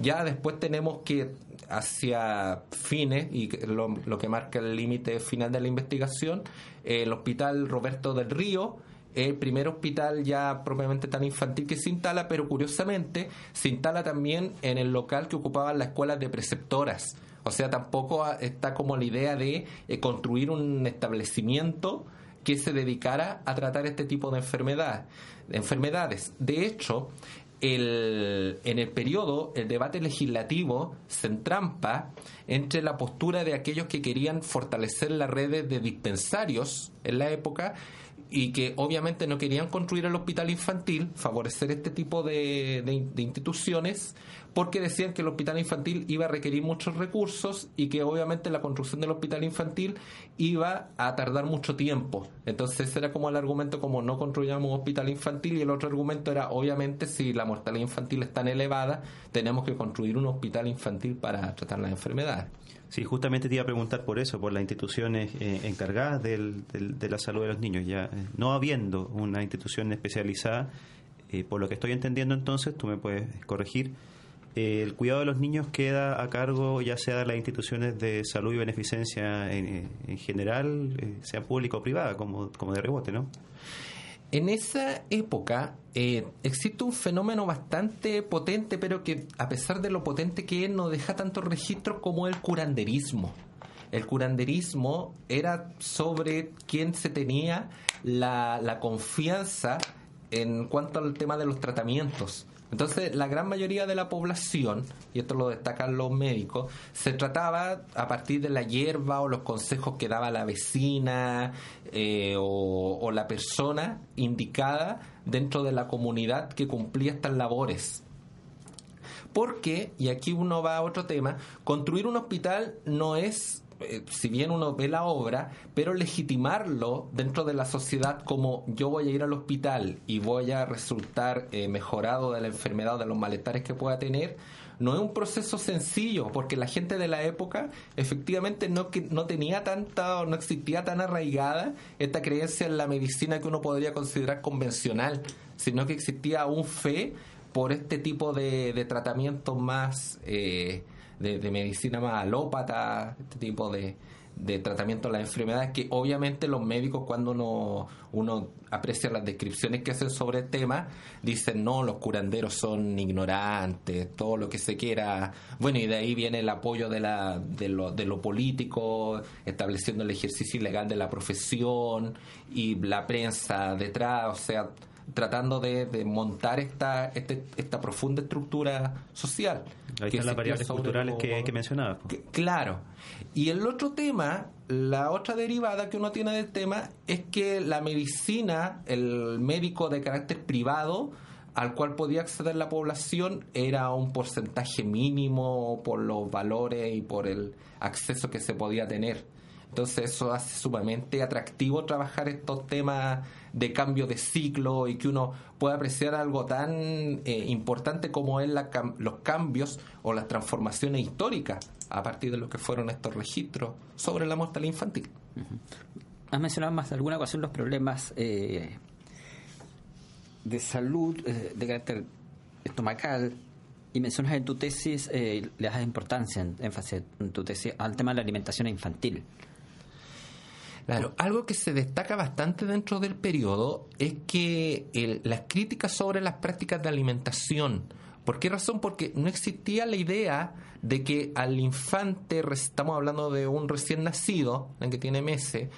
Ya después tenemos que hacia fines, y lo, lo que marca el límite final de la investigación, el Hospital Roberto del Río, el primer hospital ya propiamente tan infantil que se instala, pero curiosamente se instala también en el local que ocupaban las escuelas de preceptoras. O sea, tampoco está como la idea de eh, construir un establecimiento que se dedicara a tratar este tipo de enfermedad, enfermedades. De hecho, el, en el periodo, el debate legislativo se entrampa entre la postura de aquellos que querían fortalecer las redes de dispensarios en la época y que obviamente no querían construir el hospital infantil, favorecer este tipo de, de, instituciones, porque decían que el hospital infantil iba a requerir muchos recursos y que obviamente la construcción del hospital infantil iba a tardar mucho tiempo. Entonces ese era como el argumento como no construyamos un hospital infantil y el otro argumento era obviamente si la mortalidad infantil es tan elevada, tenemos que construir un hospital infantil para tratar las enfermedades. Sí, justamente te iba a preguntar por eso, por las instituciones eh, encargadas del, de la salud de los niños. Ya eh, no habiendo una institución especializada, eh, por lo que estoy entendiendo entonces, tú me puedes corregir, el cuidado de los niños queda a cargo ya sea de las instituciones de salud y beneficencia en, en general, sea pública o privada, como, como de rebote, ¿no? En esa época eh, existe un fenómeno bastante potente, pero que a pesar de lo potente que es, no deja tanto registro como el curanderismo. El curanderismo era sobre quién se tenía la confianza en cuanto al tema de los tratamientos. Entonces, la gran mayoría de la población, y esto lo destacan los médicos, se trataba a partir de la hierba o los consejos que daba la vecina eh, o, la persona indicada dentro de la comunidad que cumplía estas labores. Porque, y aquí uno va a otro tema, construir un hospital no es eh, si bien uno ve la obra, pero legitimarlo dentro de la sociedad como yo voy a ir al hospital y voy a resultar eh, mejorado de la enfermedad o de los malestares que pueda tener, no es un proceso sencillo, porque la gente de la época efectivamente no, no tenía tanta no existía tan arraigada esta creencia en la medicina que uno podría considerar convencional, sino que existía un fe por este tipo de, de tratamientos más... Eh, de, medicina más alópata, este tipo de, de tratamiento de las enfermedades que obviamente los médicos cuando uno, uno aprecia las descripciones que hacen sobre el tema dicen no, los curanderos son ignorantes, todo lo que se quiera. Bueno, y de ahí viene el apoyo de, la, de, lo, de lo político, estableciendo el ejercicio ilegal de la profesión y la prensa detrás, o sea, tratando de, montar esta, este, esta profunda estructura social. Ahí están las variables culturales que, que mencionabas. claro. Y el otro tema, la otra derivada que uno tiene del tema es que la medicina, el médico de carácter privado, al cual podía acceder la población era un porcentaje mínimo por los valores y por el acceso que se podía tener. Entonces eso hace sumamente atractivo trabajar estos temas de cambio de ciclo y que uno pueda apreciar algo tan eh, importante como es los cambios o las transformaciones históricas a partir de lo que fueron estos registros sobre la mortalidad infantil. Has mencionado más de alguna ocasión los problemas eh, de salud eh, de carácter estomacal y mencionas en tu tesis, le das importancia, énfasis en tu tesis al tema de la alimentación infantil. Claro, algo que se destaca bastante dentro del periodo es que las críticas sobre las prácticas de alimentación, ¿por qué razón? Porque no existía la idea de que al infante, estamos hablando de un recién nacido, en que tiene meses,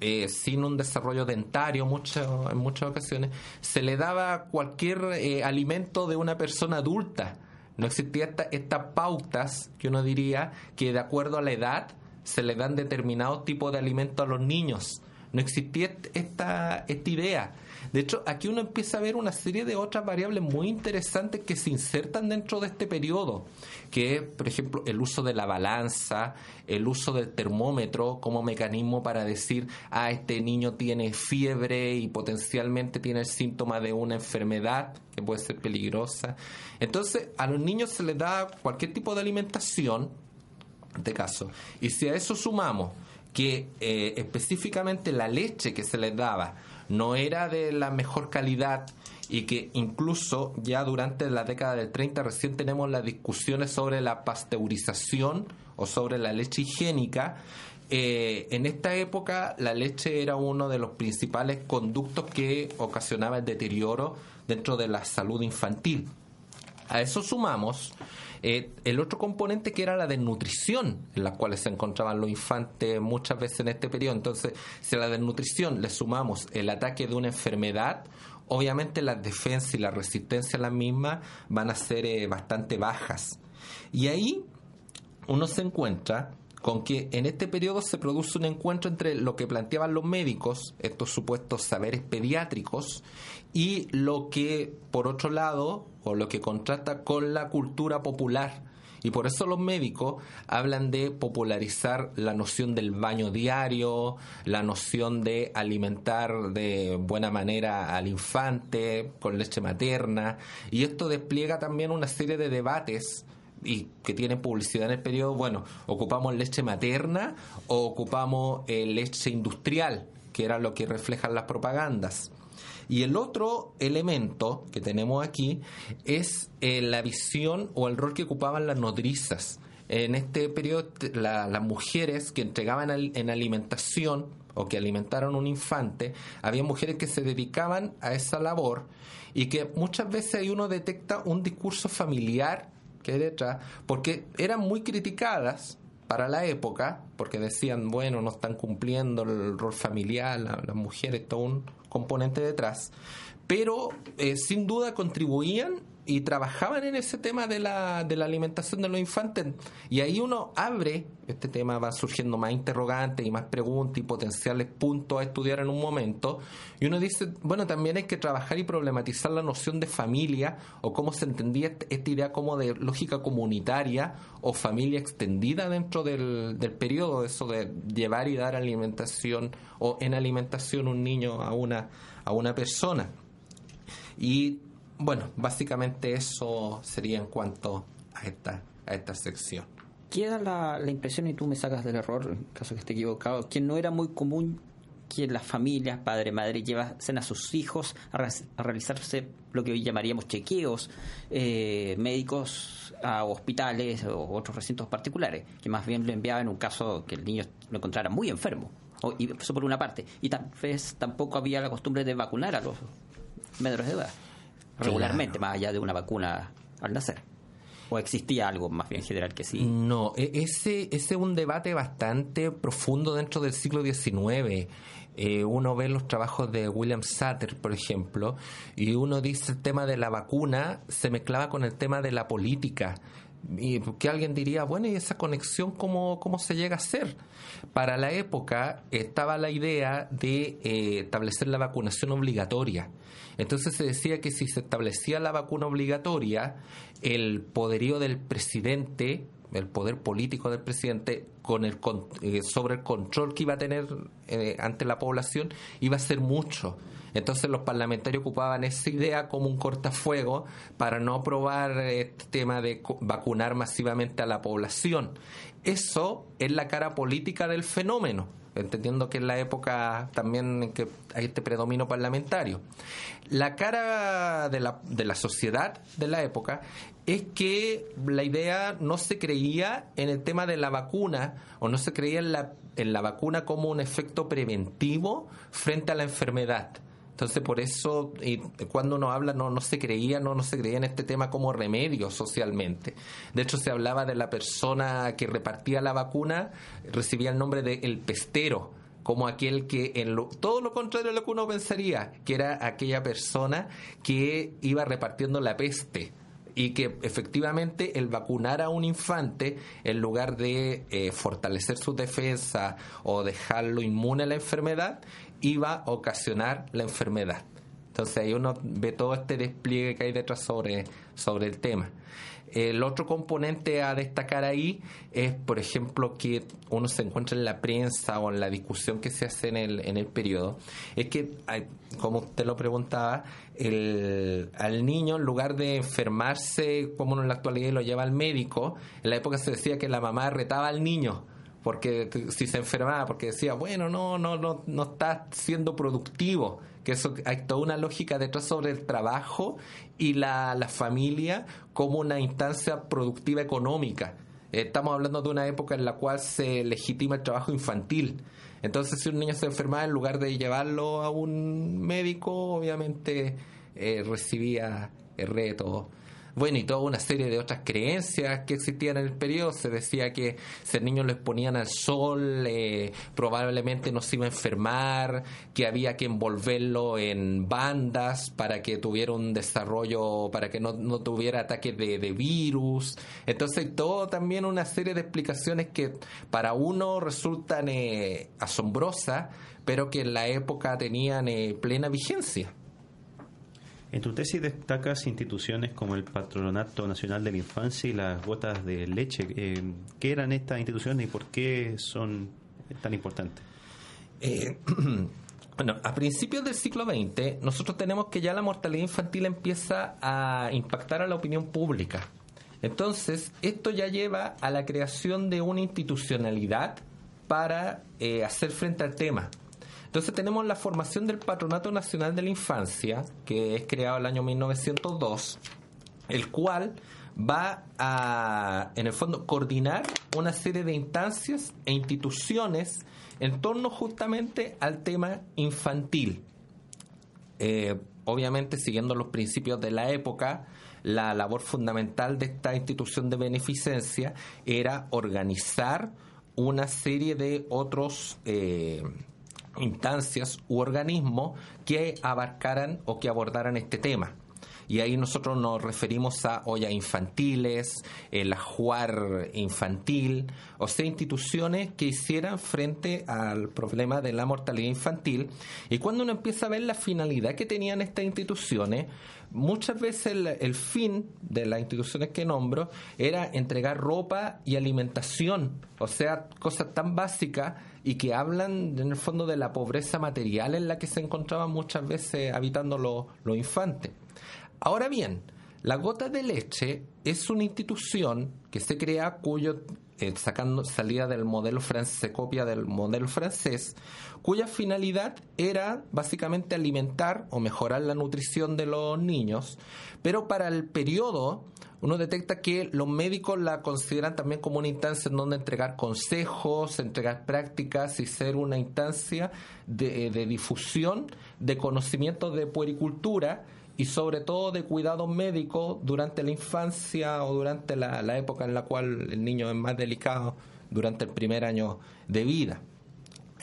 eh, sin un desarrollo dentario mucho, en muchas ocasiones, se le daba cualquier eh, alimento de una persona adulta. No existía estas pautas que uno diría que de acuerdo a la edad se le dan determinados tipos de alimentos a los niños. No existía esta, esta idea. De hecho, aquí uno empieza a ver una serie de otras variables muy interesantes que se insertan dentro de este periodo, que es, por ejemplo, el uso de la balanza, el uso del termómetro como mecanismo para decir, ah, este niño tiene fiebre y potencialmente tiene el síntoma de una enfermedad que puede ser peligrosa. Entonces, a los niños se les da cualquier tipo de alimentación, este caso. Y si a eso sumamos que eh, específicamente la leche que se les daba no era de la mejor calidad y que incluso ya durante la década del 30 recién tenemos las discusiones sobre la pasteurización o sobre la leche higiénica. Eh, en esta época la leche era uno de los principales conductos que ocasionaba el deterioro dentro de la salud infantil. A eso sumamos eh, el otro componente que era la desnutrición, en la cual se encontraban los infantes muchas veces en este periodo. Entonces, si a la desnutrición le sumamos el ataque de una enfermedad, obviamente las defensas y la resistencia a la misma van a ser eh, bastante bajas. Y ahí uno se encuentra con que en este periodo se produce un encuentro entre lo que planteaban los médicos, estos supuestos saberes pediátricos, y lo que, por otro lado, o lo que contrasta con la cultura popular. Y por eso los médicos hablan de popularizar la noción del baño diario, la noción de alimentar de buena manera al infante con leche materna. Y esto despliega también una serie de debates y que tienen publicidad en el periodo, bueno, ocupamos leche materna o ocupamos eh, leche industrial, que era lo que reflejan las propagandas. Y el otro elemento que tenemos aquí es eh, la visión o el rol que ocupaban las nodrizas. En este periodo, las mujeres que entregaban en alimentación o que alimentaron un infante, había mujeres que se dedicaban a esa labor y que muchas veces ahí uno detecta un discurso familiar porque eran muy criticadas para la época, porque decían, bueno, no están cumpliendo el rol familiar, las mujeres, todo un componente detrás, pero eh, sin duda contribuían y trabajaban en ese tema de la, de la alimentación de los infantes. Y ahí uno abre, este tema va surgiendo más interrogantes y más preguntas y potenciales puntos a estudiar en un momento. Y uno dice, bueno, también hay que trabajar y problematizar la noción de familia o cómo se entendía esta idea como de lógica comunitaria o familia extendida dentro del, del periodo, eso de llevar y dar alimentación o en alimentación un niño a una, a una persona. Y bueno, básicamente eso sería en cuanto a esta, a esta sección. Queda la, la impresión, y tú me sacas del error, en caso que esté equivocado, que no era muy común que las familias, padre, madre, llevasen a sus hijos a, realizarse lo que hoy llamaríamos chequeos eh, médicos a hospitales o otros recintos particulares, que más bien lo enviaban en un caso que el niño lo encontrara muy enfermo. y eso por una parte. Y tal vez tampoco había la costumbre de vacunar a los menores de edad regularmente, más allá de una vacuna al nacer. ¿O existía algo más bien general que sí? No, e-, ese, ese es un debate bastante profundo dentro del siglo XIX. Eh, uno ve los trabajos de William Sutter, por ejemplo, y uno dice el tema de la vacuna se mezclaba con el tema de la política. Y que alguien diría, bueno, ¿y esa conexión cómo, cómo se llega a hacer? Para la época estaba la idea de eh, establecer la vacunación obligatoria. Entonces se decía que si se establecía la vacuna obligatoria, el poderío del presidente, el poder político del presidente con el eh, sobre el control que iba a tener eh, ante la población iba a ser mucho. Entonces los parlamentarios ocupaban esa idea como un cortafuego para no aprobar este tema de vacunar masivamente a la población. Eso es la cara política del fenómeno entendiendo que es la época también en que hay este predominio parlamentario. La cara de la, de la sociedad de la época es que la idea no se creía en el tema de la vacuna o no se creía en la, en la vacuna como un efecto preventivo frente a la enfermedad entonces, por eso, y cuando uno habla, no, no se creía, no, no se creía en este tema como remedio socialmente. De hecho, se hablaba de la persona que repartía la vacuna, recibía el nombre de el pestero como aquel que en todo lo contrario de lo que uno pensaría, que era aquella persona que iba repartiendo la peste y que efectivamente el vacunar a un infante en lugar de eh, fortalecer su defensa o dejarlo inmune a la enfermedad iba a ocasionar la enfermedad. Entonces ahí uno ve todo este despliegue que hay detrás sobre, sobre el tema. El otro componente a destacar ahí es, por ejemplo, que uno se encuentra en la prensa o en la discusión que se hace en el, en el periodo, es que, como usted lo preguntaba, el, al niño, en lugar de enfermarse como en la actualidad lo lleva al médico, en la época se decía que la mamá retaba al niño porque si se enfermaba, porque decía, bueno, no, no, no, no está siendo productivo, que eso hay toda una lógica detrás sobre el trabajo y la, la familia como una instancia productiva económica. Estamos hablando de una época en la cual se legitima el trabajo infantil. Entonces, si un niño se enfermaba, en lugar de llevarlo a un médico, obviamente eh, recibía reto bueno, y toda una serie de otras creencias que existían en el periodo. Se decía que si el niño lo exponían al sol, eh, probablemente no se iba a enfermar, que había que envolverlo en bandas para que tuviera un desarrollo, para que no, tuviera ataques de, virus. Entonces, todo también una serie de explicaciones que para uno resultan eh, asombrosas, pero que en la época tenían eh, plena vigencia. En tu tesis destacas instituciones como el Patronato Nacional de la Infancia y las Gotas de Leche. Eh, ¿Qué eran estas instituciones y por qué son tan importantes? Eh, bueno, a principios del siglo XX nosotros tenemos que ya la mortalidad infantil empieza a impactar a la opinión pública. Entonces, esto ya lleva a la creación de una institucionalidad para eh, hacer frente al tema. Entonces tenemos la formación del Patronato Nacional de la Infancia, que es creado el año 1902, el cual va a, en el fondo, coordinar una serie de instancias e instituciones en torno justamente al tema infantil. Eh, obviamente, siguiendo los principios de la época, la labor fundamental de esta institución de beneficencia era organizar una serie de otros eh, instancias u organismos que abarcaran o que abordaran este tema. Y ahí nosotros nos referimos a ollas infantiles, el ajuar infantil, o sea, instituciones que hicieran frente al problema de la mortalidad infantil. Y cuando uno empieza a ver la finalidad que tenían estas instituciones, muchas veces el, fin de las instituciones que nombro era entregar ropa y alimentación, o sea, cosas tan básicas y que hablan en el fondo de la pobreza material en la que se encontraban muchas veces habitando los, infantes. Ahora bien, la gota de leche es una institución que se crea cuyo eh, sacando salida del modelo francés, se copia del modelo francés, cuya finalidad era básicamente alimentar o mejorar la nutrición de los niños, pero para el periodo uno detecta que los médicos la consideran también como una instancia en donde entregar consejos, entregar prácticas y ser una instancia de, de difusión de conocimientos de puericultura y sobre todo de cuidado médico durante la infancia o durante la, época en la cual el niño es más delicado, durante el primer año de vida.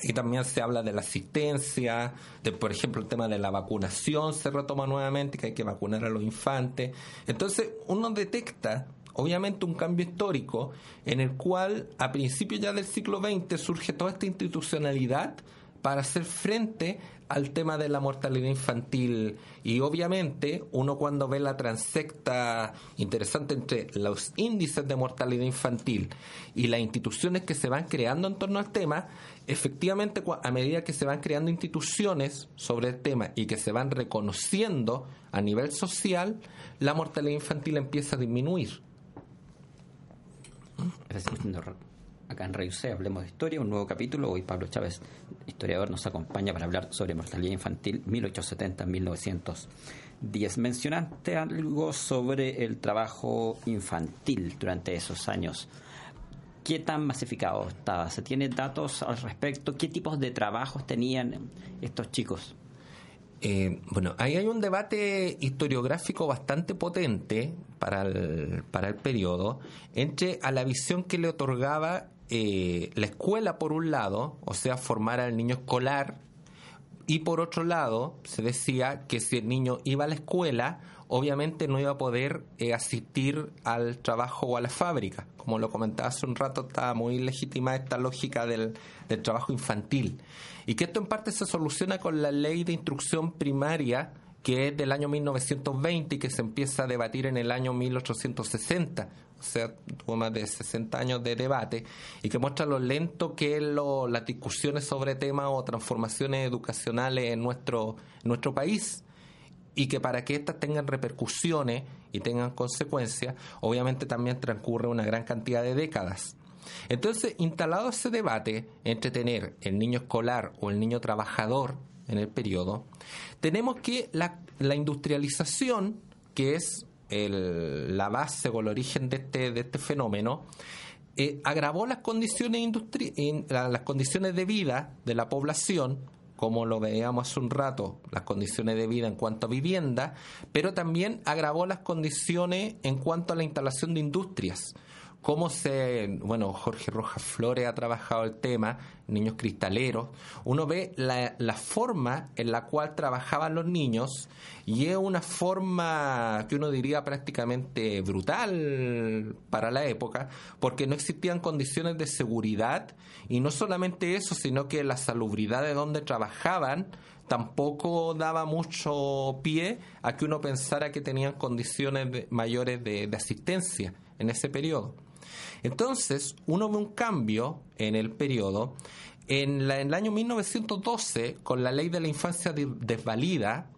Y también se habla de la asistencia, de por ejemplo el tema de la vacunación se retoma nuevamente, que hay que vacunar a los infantes. Entonces uno detecta obviamente un cambio histórico en el cual a principios ya del siglo XX surge toda esta institucionalidad para hacer frente al tema de la mortalidad infantil. Y obviamente uno cuando ve la transecta interesante entre los índices de mortalidad infantil y las instituciones que se van creando en torno al tema, efectivamente a medida que se van creando instituciones sobre el tema y que se van reconociendo a nivel social, la mortalidad infantil empieza a disminuir acá en Radio C, Hablemos de Historia, un nuevo capítulo. Hoy Pablo Chávez, historiador, nos acompaña para hablar sobre mortalidad infantil 1870-1910. Mencionaste algo sobre el trabajo infantil durante esos años. ¿Qué tan masificado estaba? ¿Se tiene datos al respecto? ¿Qué tipos de trabajos tenían estos chicos? Eh, bueno, ahí hay un debate historiográfico bastante potente para el, para el periodo entre a la visión que le otorgaba eh, la escuela por un lado, o sea, formar al niño escolar, y por otro lado, se decía que si el niño iba a la escuela, obviamente no iba a poder eh, asistir al trabajo o a la fábrica. Como lo comentaba hace un rato, está muy legítima esta lógica del, del trabajo infantil. Y que esto en parte se soluciona con la ley de instrucción primaria que es del año 1920 y que se empieza a debatir en el año 1860 o sea, tuvo más de 60 años de debate y que muestra lo lento que es lo, las discusiones sobre temas o transformaciones educacionales en nuestro, nuestro país y que para que éstas tengan repercusiones y tengan consecuencias, obviamente también transcurre una gran cantidad de décadas. Entonces, instalado ese debate entre tener el niño escolar o el niño trabajador en el periodo, tenemos que la, industrialización, que es la base o el origen de este, de este fenómeno, eh, agravó las condiciones, las condiciones de vida de la población, como lo veíamos hace un rato, las condiciones de vida en cuanto a vivienda, pero también agravó las condiciones en cuanto a la instalación de industrias cómo se, bueno, Jorge Rojas Flores ha trabajado el tema, niños cristaleros, uno ve la, forma en la cual trabajaban los niños y es una forma que uno diría prácticamente brutal para la época, porque no existían condiciones de seguridad y no solamente eso, sino que la salubridad de donde trabajaban tampoco daba mucho pie a que uno pensara que tenían condiciones mayores de asistencia en ese periodo. Entonces, uno ve un cambio en el periodo. En, el año 1912, con la ley de la infancia desvalida,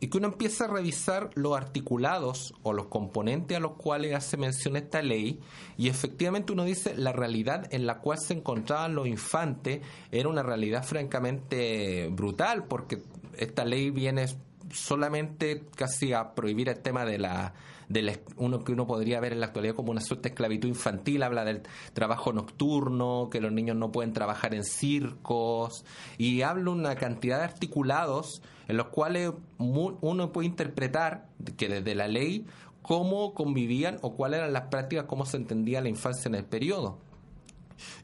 y que uno empieza a revisar los articulados o los componentes a los cuales hace mención esta ley y efectivamente uno dice la realidad en la cual se encontraban los infantes era una realidad francamente brutal porque esta ley viene solamente casi a prohibir el tema de la de uno que uno podría ver en la actualidad como una suerte de esclavitud infantil, habla del trabajo nocturno, que los niños no pueden trabajar en circos, y habla una cantidad de articulados en los cuales uno puede interpretar que desde la ley cómo convivían o cuáles eran las prácticas, cómo se entendía la infancia en el periodo.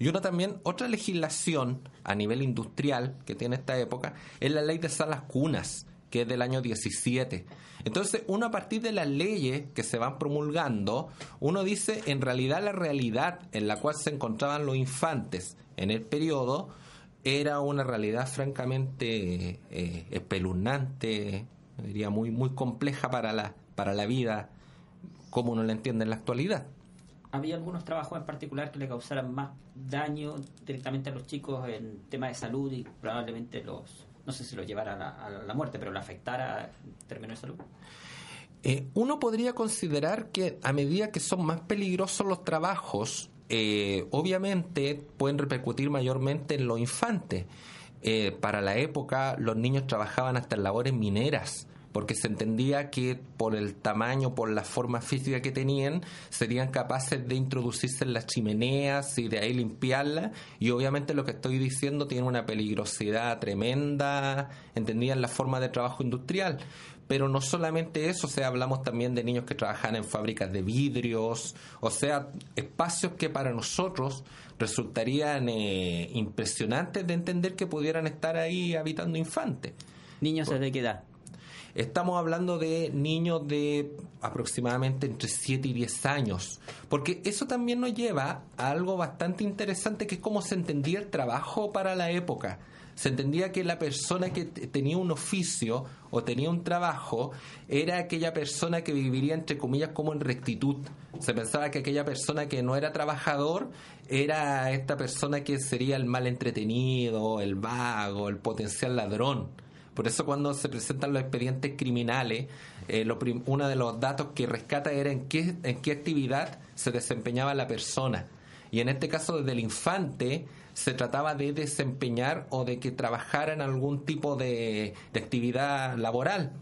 Y una también, otra legislación a nivel industrial que tiene esta época es la ley de salas cunas, es del año 17. Entonces, uno a partir de las leyes que se van promulgando, uno dice, en realidad la realidad en la cual se encontraban los infantes en el periodo era una realidad francamente eh, espeluznante, diría muy, muy compleja para la, para la vida como uno la entiende en la actualidad. ¿Había algunos trabajos en particular que le causaran más daño directamente a los chicos en tema de salud y probablemente los no sé si lo llevara a la, muerte, pero lo afectara en términos de salud? Eh, uno podría considerar que a medida que son más peligrosos los trabajos, eh, obviamente pueden repercutir mayormente en los infantes. Eh, para la época los niños trabajaban hasta en labores mineras porque se entendía que por el tamaño, por la forma física que tenían, serían capaces de introducirse en las chimeneas y de ahí limpiarlas. Y obviamente lo que estoy diciendo tiene una peligrosidad tremenda, entendían la forma de trabajo industrial. Pero no solamente eso, o sea, hablamos también de niños que trabajan en fábricas de vidrios, o sea, espacios que para nosotros resultarían eh, impresionantes de entender que pudieran estar ahí habitando infantes. ¿Niños de qué edad? Estamos hablando de niños de aproximadamente entre 7 y 10 años, porque eso también nos lleva a algo bastante interesante que es cómo se entendía el trabajo para la época. Se entendía que la persona que tenía un oficio o tenía un trabajo era aquella persona que viviría entre comillas como en rectitud. Se pensaba que aquella persona que no era trabajador era esta persona que sería el mal entretenido, el vago, el potencial ladrón. Por eso cuando se presentan los expedientes criminales, eh, uno de los datos que rescata era en qué, en qué actividad se desempeñaba la persona. Y en este caso, desde el infante, se trataba de desempeñar o de que trabajara en algún tipo de actividad laboral.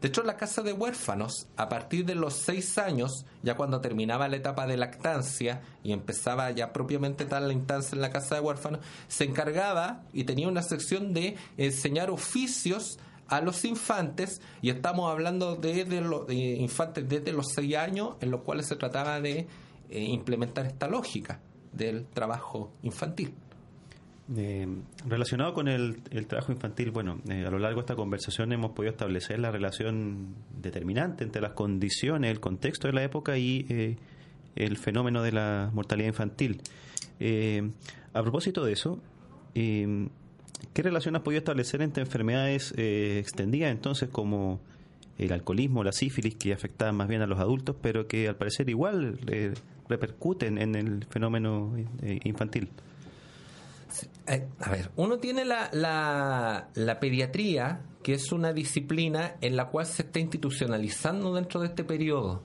De hecho, la casa de huérfanos, a partir de los seis años, ya cuando terminaba la etapa de lactancia y empezaba ya propiamente tal la instancia en la casa de huérfanos, se encargaba y tenía una sección de enseñar oficios a los infantes y estamos hablando de, los infantes desde los seis años en los cuales se trataba de eh, implementar esta lógica del trabajo infantil. Eh, relacionado con el, trabajo infantil, bueno, eh, a lo largo de esta conversación hemos podido establecer la relación determinante entre las condiciones, el contexto de la época y eh, el fenómeno de la mortalidad infantil. a propósito de eso, ¿qué relación has podido establecer entre enfermedades extendidas entonces como el alcoholismo, la sífilis, que afectaban más bien a los adultos, pero que al parecer igual repercuten en el fenómeno infantil? Eh, a ver, uno tiene la, la, pediatría, que es una disciplina en la cual se está institucionalizando dentro de este periodo.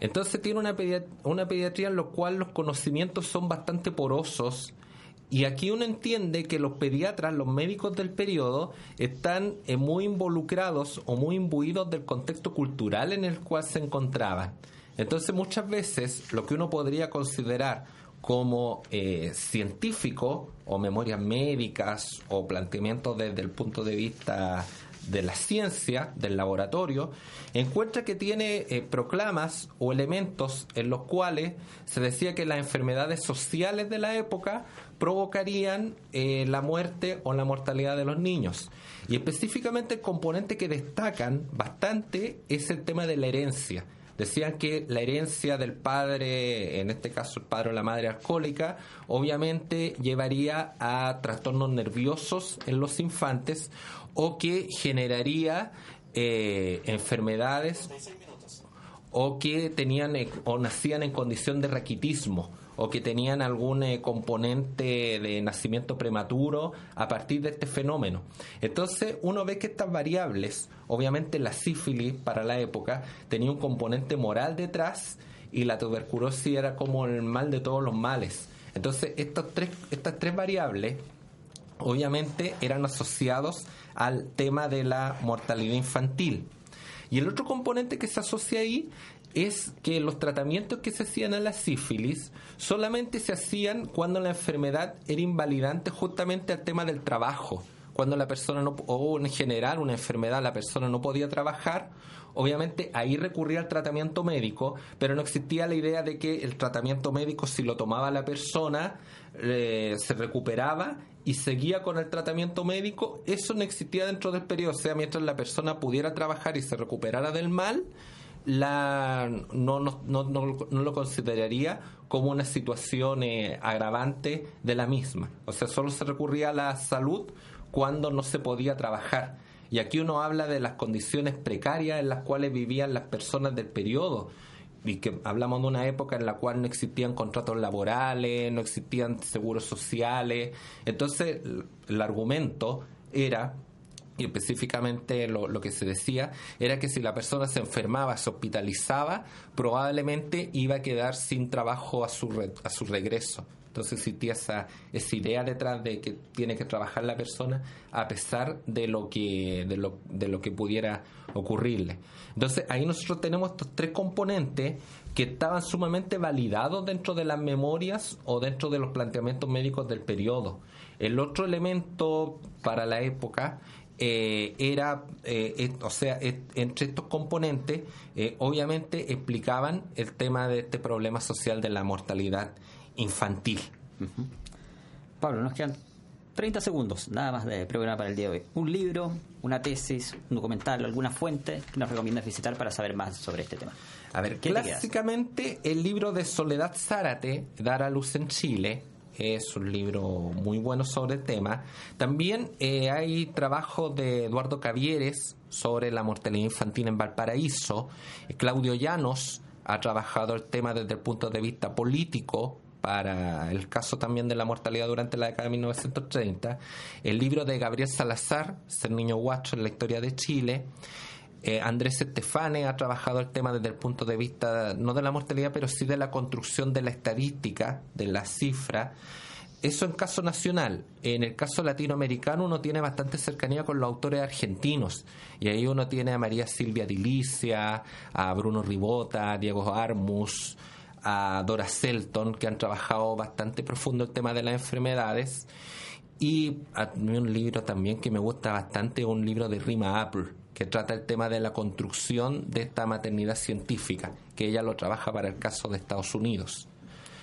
Entonces tiene una, una pediatría en la cual los conocimientos son bastante porosos y aquí uno entiende que los pediatras, los médicos del periodo, están eh, muy involucrados o muy imbuidos del contexto cultural en el cual se encontraban. Entonces muchas veces lo que uno podría considerar como eh, científico o memorias médicas o planteamientos desde el punto de vista de la ciencia, del laboratorio, encuentra que tiene eh, proclamas o elementos en los cuales se decía que las enfermedades sociales de la época provocarían eh, la muerte o la mortalidad de los niños. Y específicamente el componente que destacan bastante es el tema de la herencia. Decían que la herencia del padre, en este caso el padre o la madre alcohólica, obviamente llevaría a trastornos nerviosos en los infantes o que generaría eh, enfermedades o que tenían o nacían en condición de raquitismo o que tenían algún eh, componente de nacimiento prematuro a partir de este fenómeno. Entonces uno ve que estas variables, obviamente la sífilis para la época tenía un componente moral detrás y la tuberculosis era como el mal de todos los males. Entonces tres, estas tres variables obviamente eran asociados al tema de la mortalidad infantil. Y el otro componente que se asocia ahí es que los tratamientos que se hacían a la sífilis solamente se hacían cuando la enfermedad era invalidante justamente al tema del trabajo. Cuando la persona no, o en general una enfermedad, la persona no podía trabajar, obviamente ahí recurría al tratamiento médico, pero no existía la idea de que el tratamiento médico, si lo tomaba la persona, eh, se recuperaba y seguía con el tratamiento médico. Eso no existía dentro del periodo, o sea, mientras la persona pudiera trabajar y se recuperara del mal, la, no, no, no, no, lo consideraría como una situación eh, agravante de la misma. O sea, solo se recurría a la salud cuando no se podía trabajar. Y aquí uno habla de las condiciones precarias en las cuales vivían las personas del periodo. Y que hablamos de una época en la cual no existían contratos laborales, no existían seguros sociales. Entonces, el argumento era y específicamente lo, que se decía era que si la persona se enfermaba, se hospitalizaba, probablemente iba a quedar sin trabajo a su, a su regreso. Entonces existía esa, esa idea detrás de que tiene que trabajar la persona a pesar de lo que, de lo, de lo que pudiera ocurrirle. Entonces ahí nosotros tenemos estos tres componentes que estaban sumamente validados dentro de las memorias o dentro de los planteamientos médicos del periodo. El otro elemento para la época eh, era, eh, o sea, entre estos componentes, eh, obviamente explicaban el tema de este problema social de la mortalidad infantil. Pablo, nos quedan 30 segundos nada más de programa para el día de hoy. Un libro, una tesis, un documental, alguna fuente que nos recomiendas visitar para saber más sobre este tema. A ver, clásicamente el libro de Soledad Zárate, Dar a luz en Chile, es un libro muy bueno sobre el tema. También eh, hay trabajo de Eduardo Cavieres sobre la mortalidad infantil en Valparaíso. Claudio Llanos ha trabajado el tema desde el punto de vista político para el caso también de la mortalidad durante la década de 1930. El libro de Gabriel Salazar, Ser niño guacho en la historia de Chile. Eh, Andrés Estefane ha trabajado el tema desde el punto de vista no de la mortalidad, pero sí de la construcción de la estadística, de la cifra. Eso en caso nacional. En el caso latinoamericano uno tiene bastante cercanía con los autores argentinos. Y ahí uno tiene a María Silvia Dilicia, a Bruno Ribota, a Diego Armus, a Dora Selton, que han trabajado bastante profundo el tema de las enfermedades. Y un libro también que me gusta bastante, un libro de Rima Apple, que trata el tema de la construcción de esta maternidad científica, que ella lo trabaja para el caso de Estados Unidos.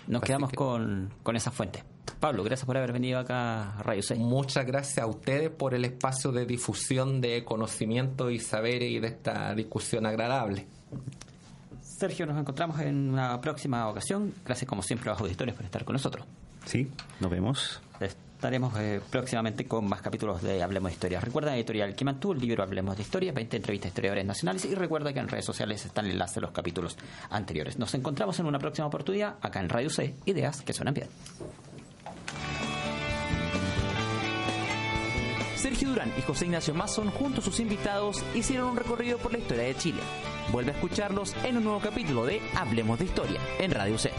Nos quedamos con, con esa fuente. Pablo, gracias por haber venido acá a Radio 6. Muchas gracias a ustedes por el espacio de difusión de conocimiento y saberes y de esta discusión agradable. Sergio, nos encontramos en una próxima ocasión. Gracias como siempre a los auditores por estar con nosotros. Sí, nos vemos. Estaremos eh, próximamente con más capítulos de Hablemos de Historia. Recuerda la editorial que mantuvo el libro Hablemos de Historia, 20 entrevistas a historiadores nacionales y recuerda que en redes sociales están el enlace de los capítulos anteriores. Nos encontramos en una próxima oportunidad acá en Radio C, Ideas que suenan bien. Sergio Durán y José Ignacio Mason, junto a sus invitados, hicieron un recorrido por la historia de Chile Vuelve a escucharlos en un nuevo capítulo de Hablemos de Historia en Radio C.